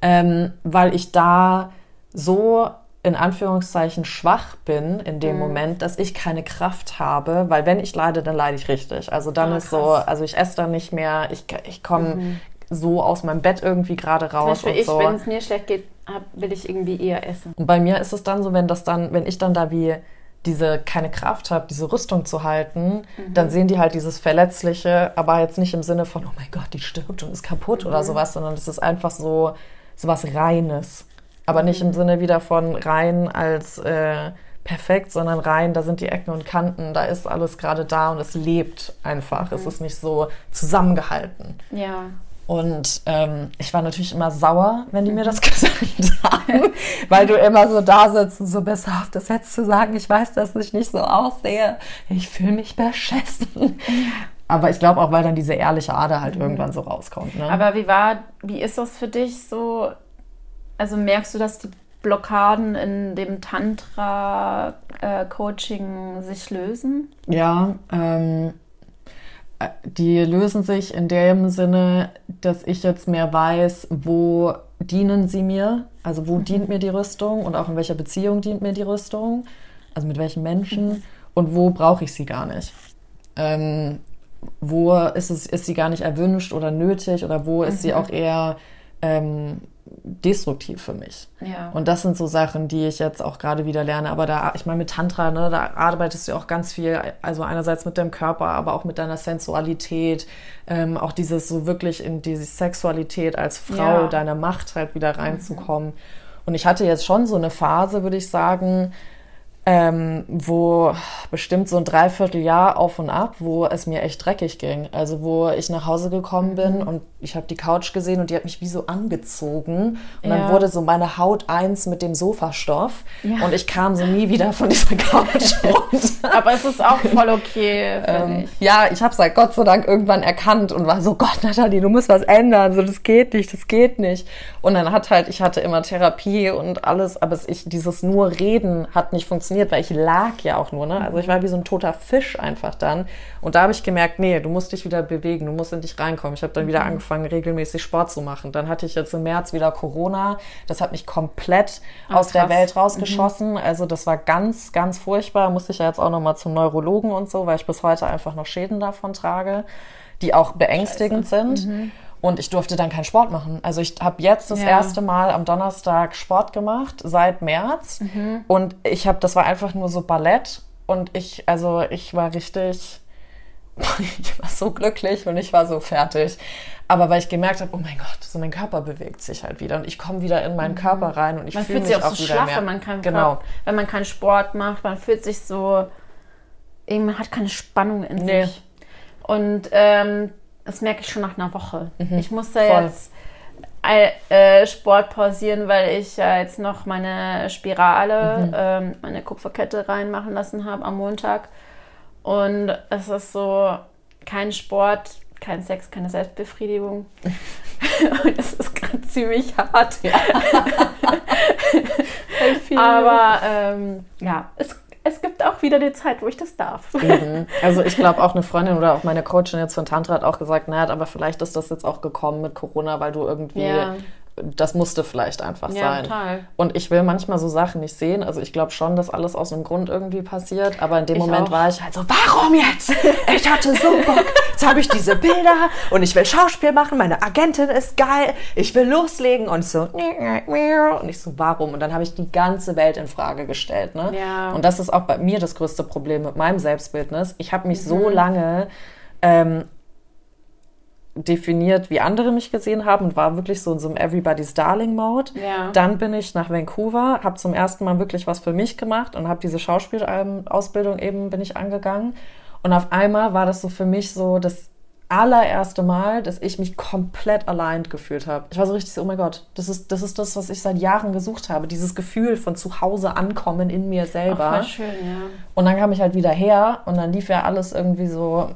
ähm, weil ich da so in Anführungszeichen schwach bin in dem mhm. Moment, dass ich keine Kraft habe, weil wenn ich leide, dann leide ich richtig. Also dann ah, ist so, also ich esse dann nicht mehr, ich, ich komme mhm. so aus meinem Bett irgendwie gerade raus. Zum Beispiel ich, so. wenn es mir schlecht geht, hab, will ich irgendwie eher essen. Und bei mir ist es dann so, wenn das dann, wenn ich dann da wie diese keine Kraft habe, diese Rüstung zu halten, mhm. dann sehen die halt dieses Verletzliche, aber jetzt nicht im Sinne von, oh mein Gott, die stirbt und ist kaputt mhm. oder sowas, sondern es ist einfach so, so was Reines. Aber nicht im mhm. Sinne wieder von rein als äh, perfekt, sondern rein, da sind die Ecken und Kanten, da ist alles gerade da und es lebt einfach. Mhm. Es ist nicht so zusammengehalten. Ja. Und ähm, ich war natürlich immer sauer, wenn die mir das gesagt haben, weil du immer so da sitzt und so bist, auf das jetzt zu sagen, ich weiß, dass ich nicht so aussehe. Ich fühle mich beschissen. Aber ich glaube auch, weil dann diese ehrliche Ader halt mhm. irgendwann so rauskommt. Ne? Aber wie war, wie ist das für dich so also merkst du, dass die Blockaden in dem Tantra-Coaching äh, sich lösen? Ja, ähm, äh, die lösen sich in dem Sinne, dass ich jetzt mehr weiß, wo dienen sie mir, also wo mhm. dient mir die Rüstung und auch in welcher Beziehung dient mir die Rüstung, also mit welchen Menschen mhm. und wo brauche ich sie gar nicht. Ähm, wo ist, es, ist sie gar nicht erwünscht oder nötig oder wo ist mhm. sie auch eher ähm, destruktiv für mich. Ja. Und das sind so Sachen, die ich jetzt auch gerade wieder lerne. Aber da, ich meine, mit Tantra, ne, da arbeitest du auch ganz viel, also einerseits mit deinem Körper, aber auch mit deiner Sensualität, ähm, auch dieses so wirklich in diese Sexualität als Frau, ja. deine Macht halt wieder reinzukommen. Mhm. Und ich hatte jetzt schon so eine Phase, würde ich sagen, ähm, wo bestimmt so ein Dreivierteljahr auf und ab, wo es mir echt dreckig ging. Also wo ich nach Hause gekommen bin mhm. und ich habe die Couch gesehen und die hat mich wie so angezogen. Und ja. dann wurde so meine Haut eins mit dem Sofastoff ja. und ich kam so nie wieder von dieser Couch runter. Aber es ist auch voll okay. Ähm, ich. Ja, ich habe es halt Gott sei Dank irgendwann erkannt und war so, Gott, Nathalie, du musst was ändern. So, das geht nicht, das geht nicht. Und dann hat halt, ich hatte immer Therapie und alles, aber ich, dieses nur Reden hat nicht funktioniert fasziniert, weil ich lag ja auch nur, ne? Also ich war wie so ein toter Fisch einfach dann. Und da habe ich gemerkt, nee, du musst dich wieder bewegen, du musst in dich reinkommen. Ich habe dann wieder Mhm. angefangen, regelmäßig Sport zu machen. Dann hatte ich jetzt im März wieder Corona. Das hat mich komplett aus der Ah, krass. Mhm. Welt rausgeschossen. Also das war ganz, ganz furchtbar. Musste ich ja jetzt auch nochmal zum Neurologen und so, weil ich bis heute einfach noch Schäden davon trage, die auch beängstigend sind. Und ich durfte dann keinen Sport machen. Also ich habe jetzt das Ja. erste Mal am Donnerstag Sport gemacht seit März. Und ich habe, das war einfach nur so Ballett. Und ich, also ich war richtig, ich war so glücklich und ich war so fertig. Aber weil ich gemerkt habe, oh mein Gott, so mein Körper bewegt sich halt wieder und ich komme wieder in meinen Körper rein und ich Mhm. Man fühle fühlt mich sich auch auch so wieder schlaff, mehr. wenn man keinen genau. wenn man keinen Sport macht. Man fühlt sich so, eben, man hat keine Spannung in Nee. sich. Und ähm, das merke ich schon nach einer Woche. Ich musste Mhm. Voll. jetzt äh, Sport pausieren, weil ich ja jetzt noch meine Spirale, Mhm. ähm, meine Kupferkette reinmachen lassen habe am Montag. Und es ist so kein Sport, kein Sex, keine Selbstbefriedigung. Und es ist gerade ziemlich hart. Aber ähm, ja, es, es gibt auch wieder die Zeit, wo ich das darf. Eben. Also ich glaube auch eine Freundin oder auch meine Coachin jetzt von Tantra hat auch gesagt, naja, aber vielleicht ist das jetzt auch gekommen mit Corona, weil du irgendwie, Ja. Das musste vielleicht einfach Ja, sein. total. Und ich will manchmal so Sachen nicht sehen. Also ich glaube schon, dass alles aus einem Grund irgendwie passiert. Aber in dem Ich Moment auch. war ich halt so, warum jetzt? Ich hatte so Bock. Jetzt habe ich diese Bilder und ich will Schauspiel machen. Meine Agentin ist geil. Ich will loslegen. Und so, und ich so, warum? Und dann habe ich die ganze Welt in Frage gestellt. Ne? Ja. Und das ist auch bei mir das größte Problem mit meinem Selbstbildnis. Ich habe mich Mhm. so lange ähm, definiert, wie andere mich gesehen haben und war wirklich so in so einem Everybody's Darling Mode. Ja. Dann bin ich nach Vancouver, habe zum ersten Mal wirklich was für mich gemacht und habe diese Schauspielausbildung eben bin ich angegangen und auf einmal war das so für mich so das allererste Mal, dass ich mich komplett allein gefühlt habe. Ich war so richtig so, oh mein Gott, das ist, das ist das, was ich seit Jahren gesucht habe. Dieses Gefühl von zu Hause ankommen in mir selber. Voll schön, ja. Und dann kam ich halt wieder her und dann lief ja alles irgendwie so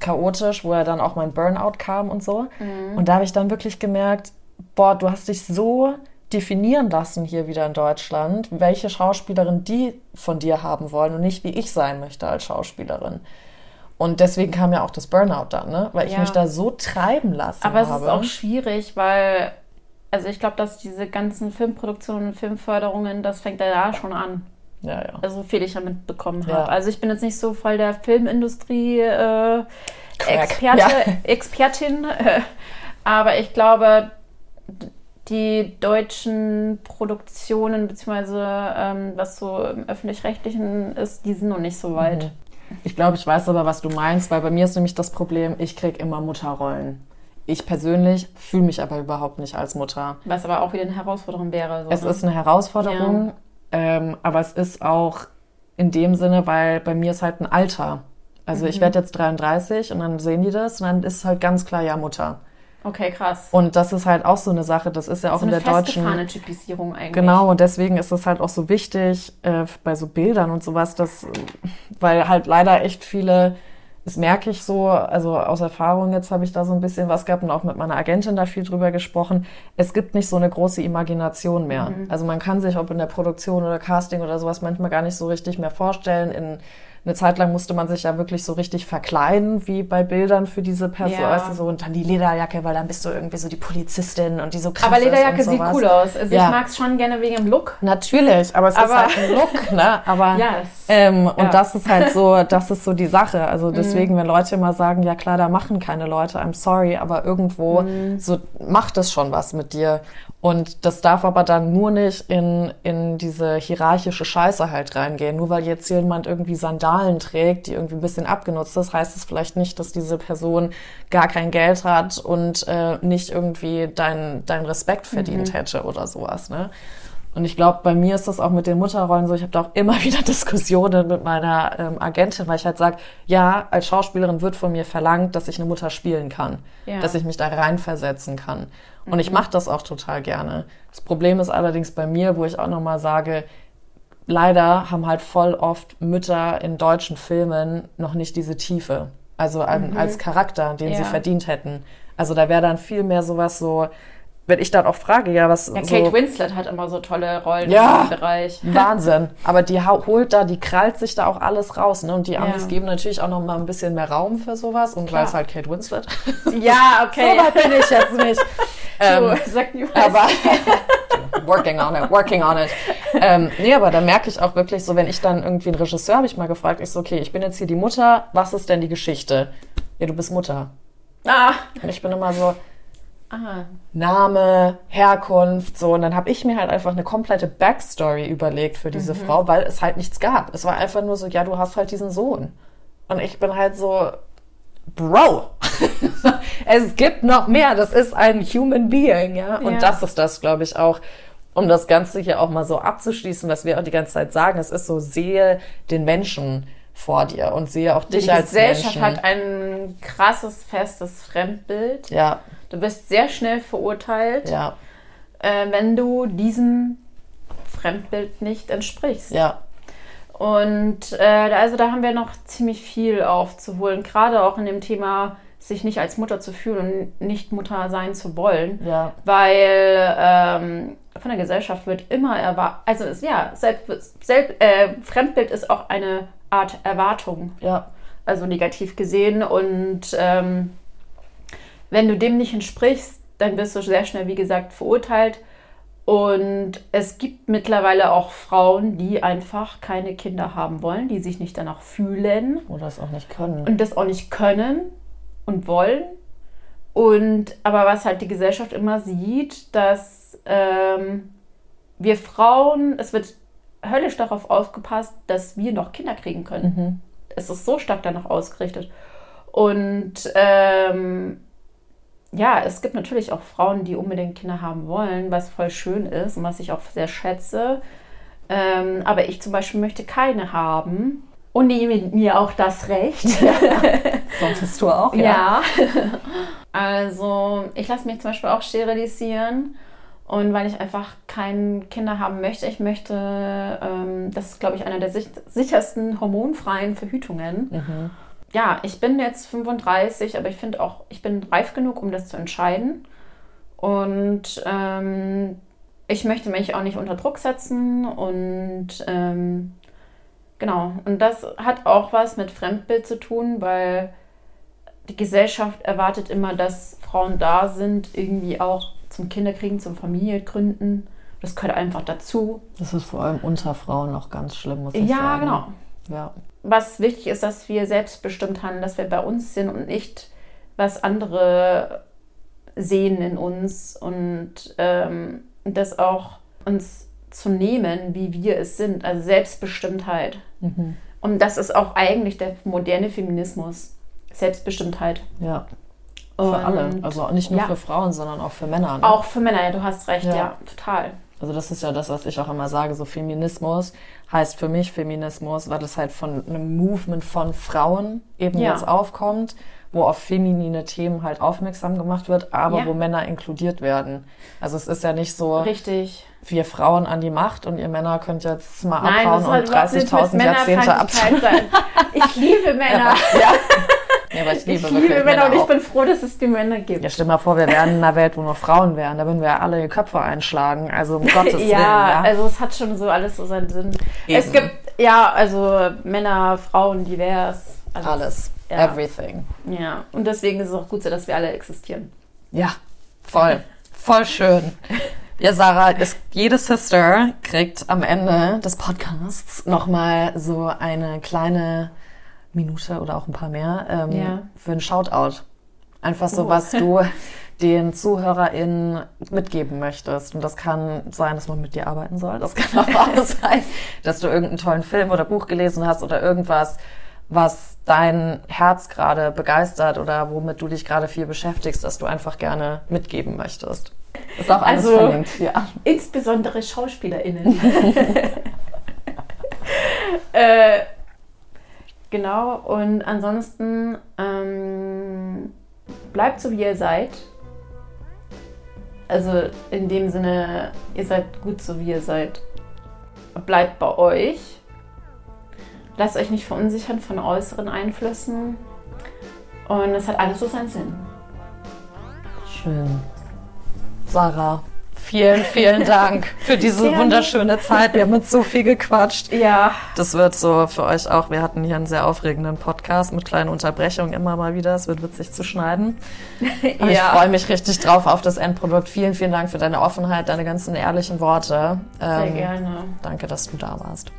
chaotisch, wo ja dann auch mein Burnout kam und so. Und da habe ich dann wirklich gemerkt, boah, du hast dich so definieren lassen hier wieder in Deutschland, welche Schauspielerin die von dir haben wollen und nicht wie ich sein möchte als Schauspielerin. Und deswegen kam ja auch das Burnout dann, ne? weil ich Ja. mich da so treiben lassen Aber es habe. ist auch schwierig, weil, also ich glaube, dass diese ganzen Filmproduktionen Filmförderungen, das fängt ja da schon an. Ja, ja. Also viel ich damit bekommen Ja. habe. Also ich bin jetzt nicht so voll der Filmindustrie äh, Crack. Experte, Ja. Expertin, äh, aber ich glaube, die deutschen Produktionen, beziehungsweise ähm, was so im öffentlich-rechtlichen ist, die sind noch nicht so weit. Mhm. Ich glaube, ich weiß aber, was du meinst, weil bei mir ist nämlich das Problem, ich kriege immer Mutterrollen. Ich persönlich fühle mich aber überhaupt nicht als Mutter. Was aber auch wieder eine Herausforderung wäre. So, Es ne? ist eine Herausforderung, ähm, aber es ist auch in dem Sinne, weil bei mir ist halt ein Alter. Also Mhm. ich werde jetzt 33 und dann sehen die das und dann ist halt ganz klar ja Mutter. Okay, krass. Und das ist halt auch so eine Sache, das ist ja auch so in eine der deutschen festgefahrene Typisierung eigentlich. Genau, und deswegen ist es halt auch so wichtig äh, bei so Bildern und sowas, dass, weil halt leider echt viele, das merke ich so, also aus Erfahrung jetzt habe ich da so ein bisschen was gehabt und auch mit meiner Agentin da viel drüber gesprochen. Es gibt nicht so eine große Imagination mehr. Also man kann sich, ob in der Produktion oder Casting oder sowas, manchmal gar nicht so richtig mehr vorstellen. In, eine Zeit lang musste man sich ja wirklich so richtig verkleiden, wie bei Bildern für diese Person, Ja. weißt du, so, und dann die Lederjacke, weil dann bist du irgendwie so die Polizistin und die so krass Aber Lederjacke sieht cool aus. Also Ja. ich mag es schon gerne wegen dem Look. Natürlich, aber es Aber- ist halt ein Look, ne? Aber Ja, es- ähm, und ja. Mhm. das ist halt so, das ist so die Sache. Also deswegen, wenn Leute immer sagen, ja klar, da machen keine Leute, I'm sorry, aber irgendwo Mhm. so macht es schon was mit dir. Und das darf aber dann nur nicht in, in diese hierarchische Scheiße halt reingehen. Nur weil jetzt jemand irgendwie Sandalen trägt, die irgendwie ein bisschen abgenutzt ist, heißt es vielleicht nicht, dass diese Person gar kein Geld hat und äh, nicht irgendwie deinen dein Respekt verdient hätte oder sowas, ne? Und ich glaube, bei mir ist das auch mit den Mutterrollen so. Ich habe da auch immer wieder Diskussionen mit meiner ähm, Agentin, weil ich halt sage, ja, als Schauspielerin wird von mir verlangt, dass ich eine Mutter spielen kann, Ja. dass ich mich da reinversetzen kann. Und ich mache das auch total gerne. Das Problem ist allerdings bei mir, wo ich auch nochmal sage, leider haben halt voll oft Mütter in deutschen Filmen noch nicht diese Tiefe. Also an, als Charakter, den sie Ja. verdient hätten. Also da wäre dann viel mehr sowas so, wenn ich dann auch frage, ja, was Ja, so, Kate Winslet hat immer so tolle Rollen Ja. dem Bereich. Wahnsinn. Aber die holt da, die krallt sich da auch alles raus. Ne? Und die Amis Ja. geben natürlich auch noch mal ein bisschen mehr Raum für sowas. Und weil es halt Kate Winslet. Ja, okay. so weit bin ich jetzt nicht. ähm, Du, sag nie was. aber working on it, working on it. Ähm, nee, aber da merke ich auch wirklich so, wenn ich dann irgendwie einen Regisseur habe ich mal gefragt, ich so, okay, ich bin jetzt hier die Mutter, was ist denn die Geschichte? Ja, du bist Mutter. ah. Und ich bin immer so, ah. Name, Herkunft, so. Und dann habe ich mir halt einfach eine komplette Backstory überlegt für diese Frau, weil es halt nichts gab. Es war einfach nur so, ja, du hast halt diesen Sohn. Und ich bin halt so, Bro, es gibt noch mehr. Das ist ein Human Being, ja. Und Ja. das ist das, glaube ich, auch, um das Ganze hier auch mal so abzuschließen, was wir auch die ganze Zeit sagen. Es ist so, sehe den Menschen vor dir und sehe auch dich Die als Gesellschaft Menschen. hat ein krasses, festes Fremdbild. ja, Du bist sehr schnell verurteilt, ja, äh, wenn du diesem Fremdbild nicht entsprichst. ja, Und äh, also da haben wir noch ziemlich viel aufzuholen, gerade auch in dem Thema, sich nicht als Mutter zu fühlen und nicht Mutter sein zu wollen. ja, Weil ähm, von der Gesellschaft wird immer erwartet, also es, ja, selbst, selbst, äh, Fremdbild ist auch eine Art Erwartung, ja, also negativ gesehen. Und ähm, wenn du dem nicht entsprichst, dann wirst du sehr schnell, wie gesagt, verurteilt. Und es gibt mittlerweile auch Frauen, die einfach keine Kinder haben wollen, die sich nicht danach fühlen oder es auch nicht können. und das auch nicht können und wollen. Und aber was halt die Gesellschaft immer sieht, dass ähm, wir Frauen, es wird höllisch darauf aufgepasst, dass wir noch Kinder kriegen können. Es ist so stark danach ausgerichtet. Und ähm, ja, es gibt natürlich auch Frauen, die unbedingt Kinder haben wollen, was voll schön ist und was ich auch sehr schätze. Ähm, aber ich zum Beispiel möchte keine haben. Und nehme mir auch das Recht. Solltest du auch, Ja. Also, ich lasse mich zum Beispiel auch sterilisieren. Und weil ich einfach keine Kinder haben möchte, ich möchte, ähm, das ist, glaube ich, einer der sich sichersten hormonfreien Verhütungen. Ja, ich bin jetzt 35, aber ich finde auch, ich bin reif genug, um das zu entscheiden. Und ähm, ich möchte mich auch nicht unter Druck setzen und ähm, genau. Und das hat auch was mit Fremdbild zu tun, weil die Gesellschaft erwartet immer, dass Frauen da sind, irgendwie auch zum Kinderkriegen, zum Familiengründen. Das gehört einfach dazu. Das ist vor allem unter Frauen noch ganz schlimm, muss ich Ja, sagen. genau. Ja, Was wichtig ist, dass wir selbstbestimmt handeln, dass wir bei uns sind und nicht, was andere sehen in uns und ähm, das auch uns zu nehmen, wie wir es sind. Also Selbstbestimmtheit. Und das ist auch eigentlich der moderne Feminismus. Selbstbestimmtheit. ja. Für alle. Und- Also nicht nur ja. für Frauen, sondern auch für Männer. Ne? Auch für Männer, ja, du hast recht, Ja. ja, total. Also das ist ja das, was ich auch immer sage. So Feminismus heißt für mich Feminismus, weil das halt von einem Movement von Frauen eben Ja. jetzt aufkommt, wo auf feminine Themen halt aufmerksam gemacht wird, aber Ja. wo Männer inkludiert werden. Also es ist ja nicht so, Richtig. wir Frauen an die Macht und ihr Männer könnt jetzt mal Nein, abhauen und überhaupt nichts mit 30.000 Jahrzehnte sein. Ich liebe Männer. Ja. Nee, aber ich liebe ich liebe Männer und ich auch. bin froh, dass es die Männer gibt. Ja, stell mal vor, wir wären in einer Welt, wo nur Frauen wären. Da würden wir ja alle die Köpfe einschlagen. Also um Gottes Willen. ja, Ja, also es hat schon so alles so seinen Sinn. Es Eben. gibt, ja, also Männer, Frauen, divers. alles. Ja. Everything. Ja, und deswegen ist es auch gut so, dass wir alle existieren. Ja, voll. voll schön. Ja, Sarah, ist, jede Sister kriegt am Ende des Podcasts nochmal so eine kleine Minute oder auch ein paar mehr ähm, Ja. für ein Shoutout. Einfach so, Oh. was du den ZuhörerInnen mitgeben möchtest. Und das kann sein, dass man mit dir arbeiten soll. Das kann aber auch sein, dass du irgendeinen tollen Film oder Buch gelesen hast oder irgendwas, was dein Herz gerade begeistert oder womit du dich gerade viel beschäftigst, dass du einfach gerne mitgeben möchtest. Ist auch alles Also- verlinkt, ja. Insbesondere SchauspielerInnen. äh, genau, und ansonsten ähm, bleibt so, wie ihr seid. Also in dem Sinne, ihr seid gut so, wie ihr seid. Bleibt bei euch. Lasst euch nicht verunsichern von äußeren Einflüssen. Und es hat alles so seinen Sinn. Schön. Sarah, vielen, vielen Dank für diese Gerne. wunderschöne Zeit. Wir haben uns so viel gequatscht. Ja, Das wird so für euch auch. Wir hatten hier einen sehr aufregenden Podcast mit kleinen Unterbrechungen immer mal wieder. Es wird witzig zu schneiden. Aber ich Ja. freue mich richtig drauf auf das Endprodukt. Vielen, vielen Dank für deine Offenheit, deine ganzen ehrlichen Worte. sehr Ähm, gerne. Danke, dass du da warst.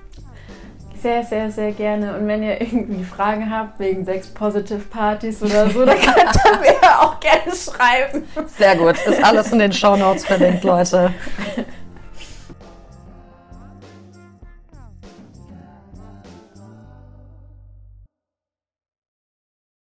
Sehr, sehr, sehr gerne. Und wenn ihr irgendwie Fragen habt wegen Sex Positive Partys oder so, dann könnt ihr mir auch gerne schreiben. Sehr gut. Ist alles in den Show Notes verlinkt, Leute.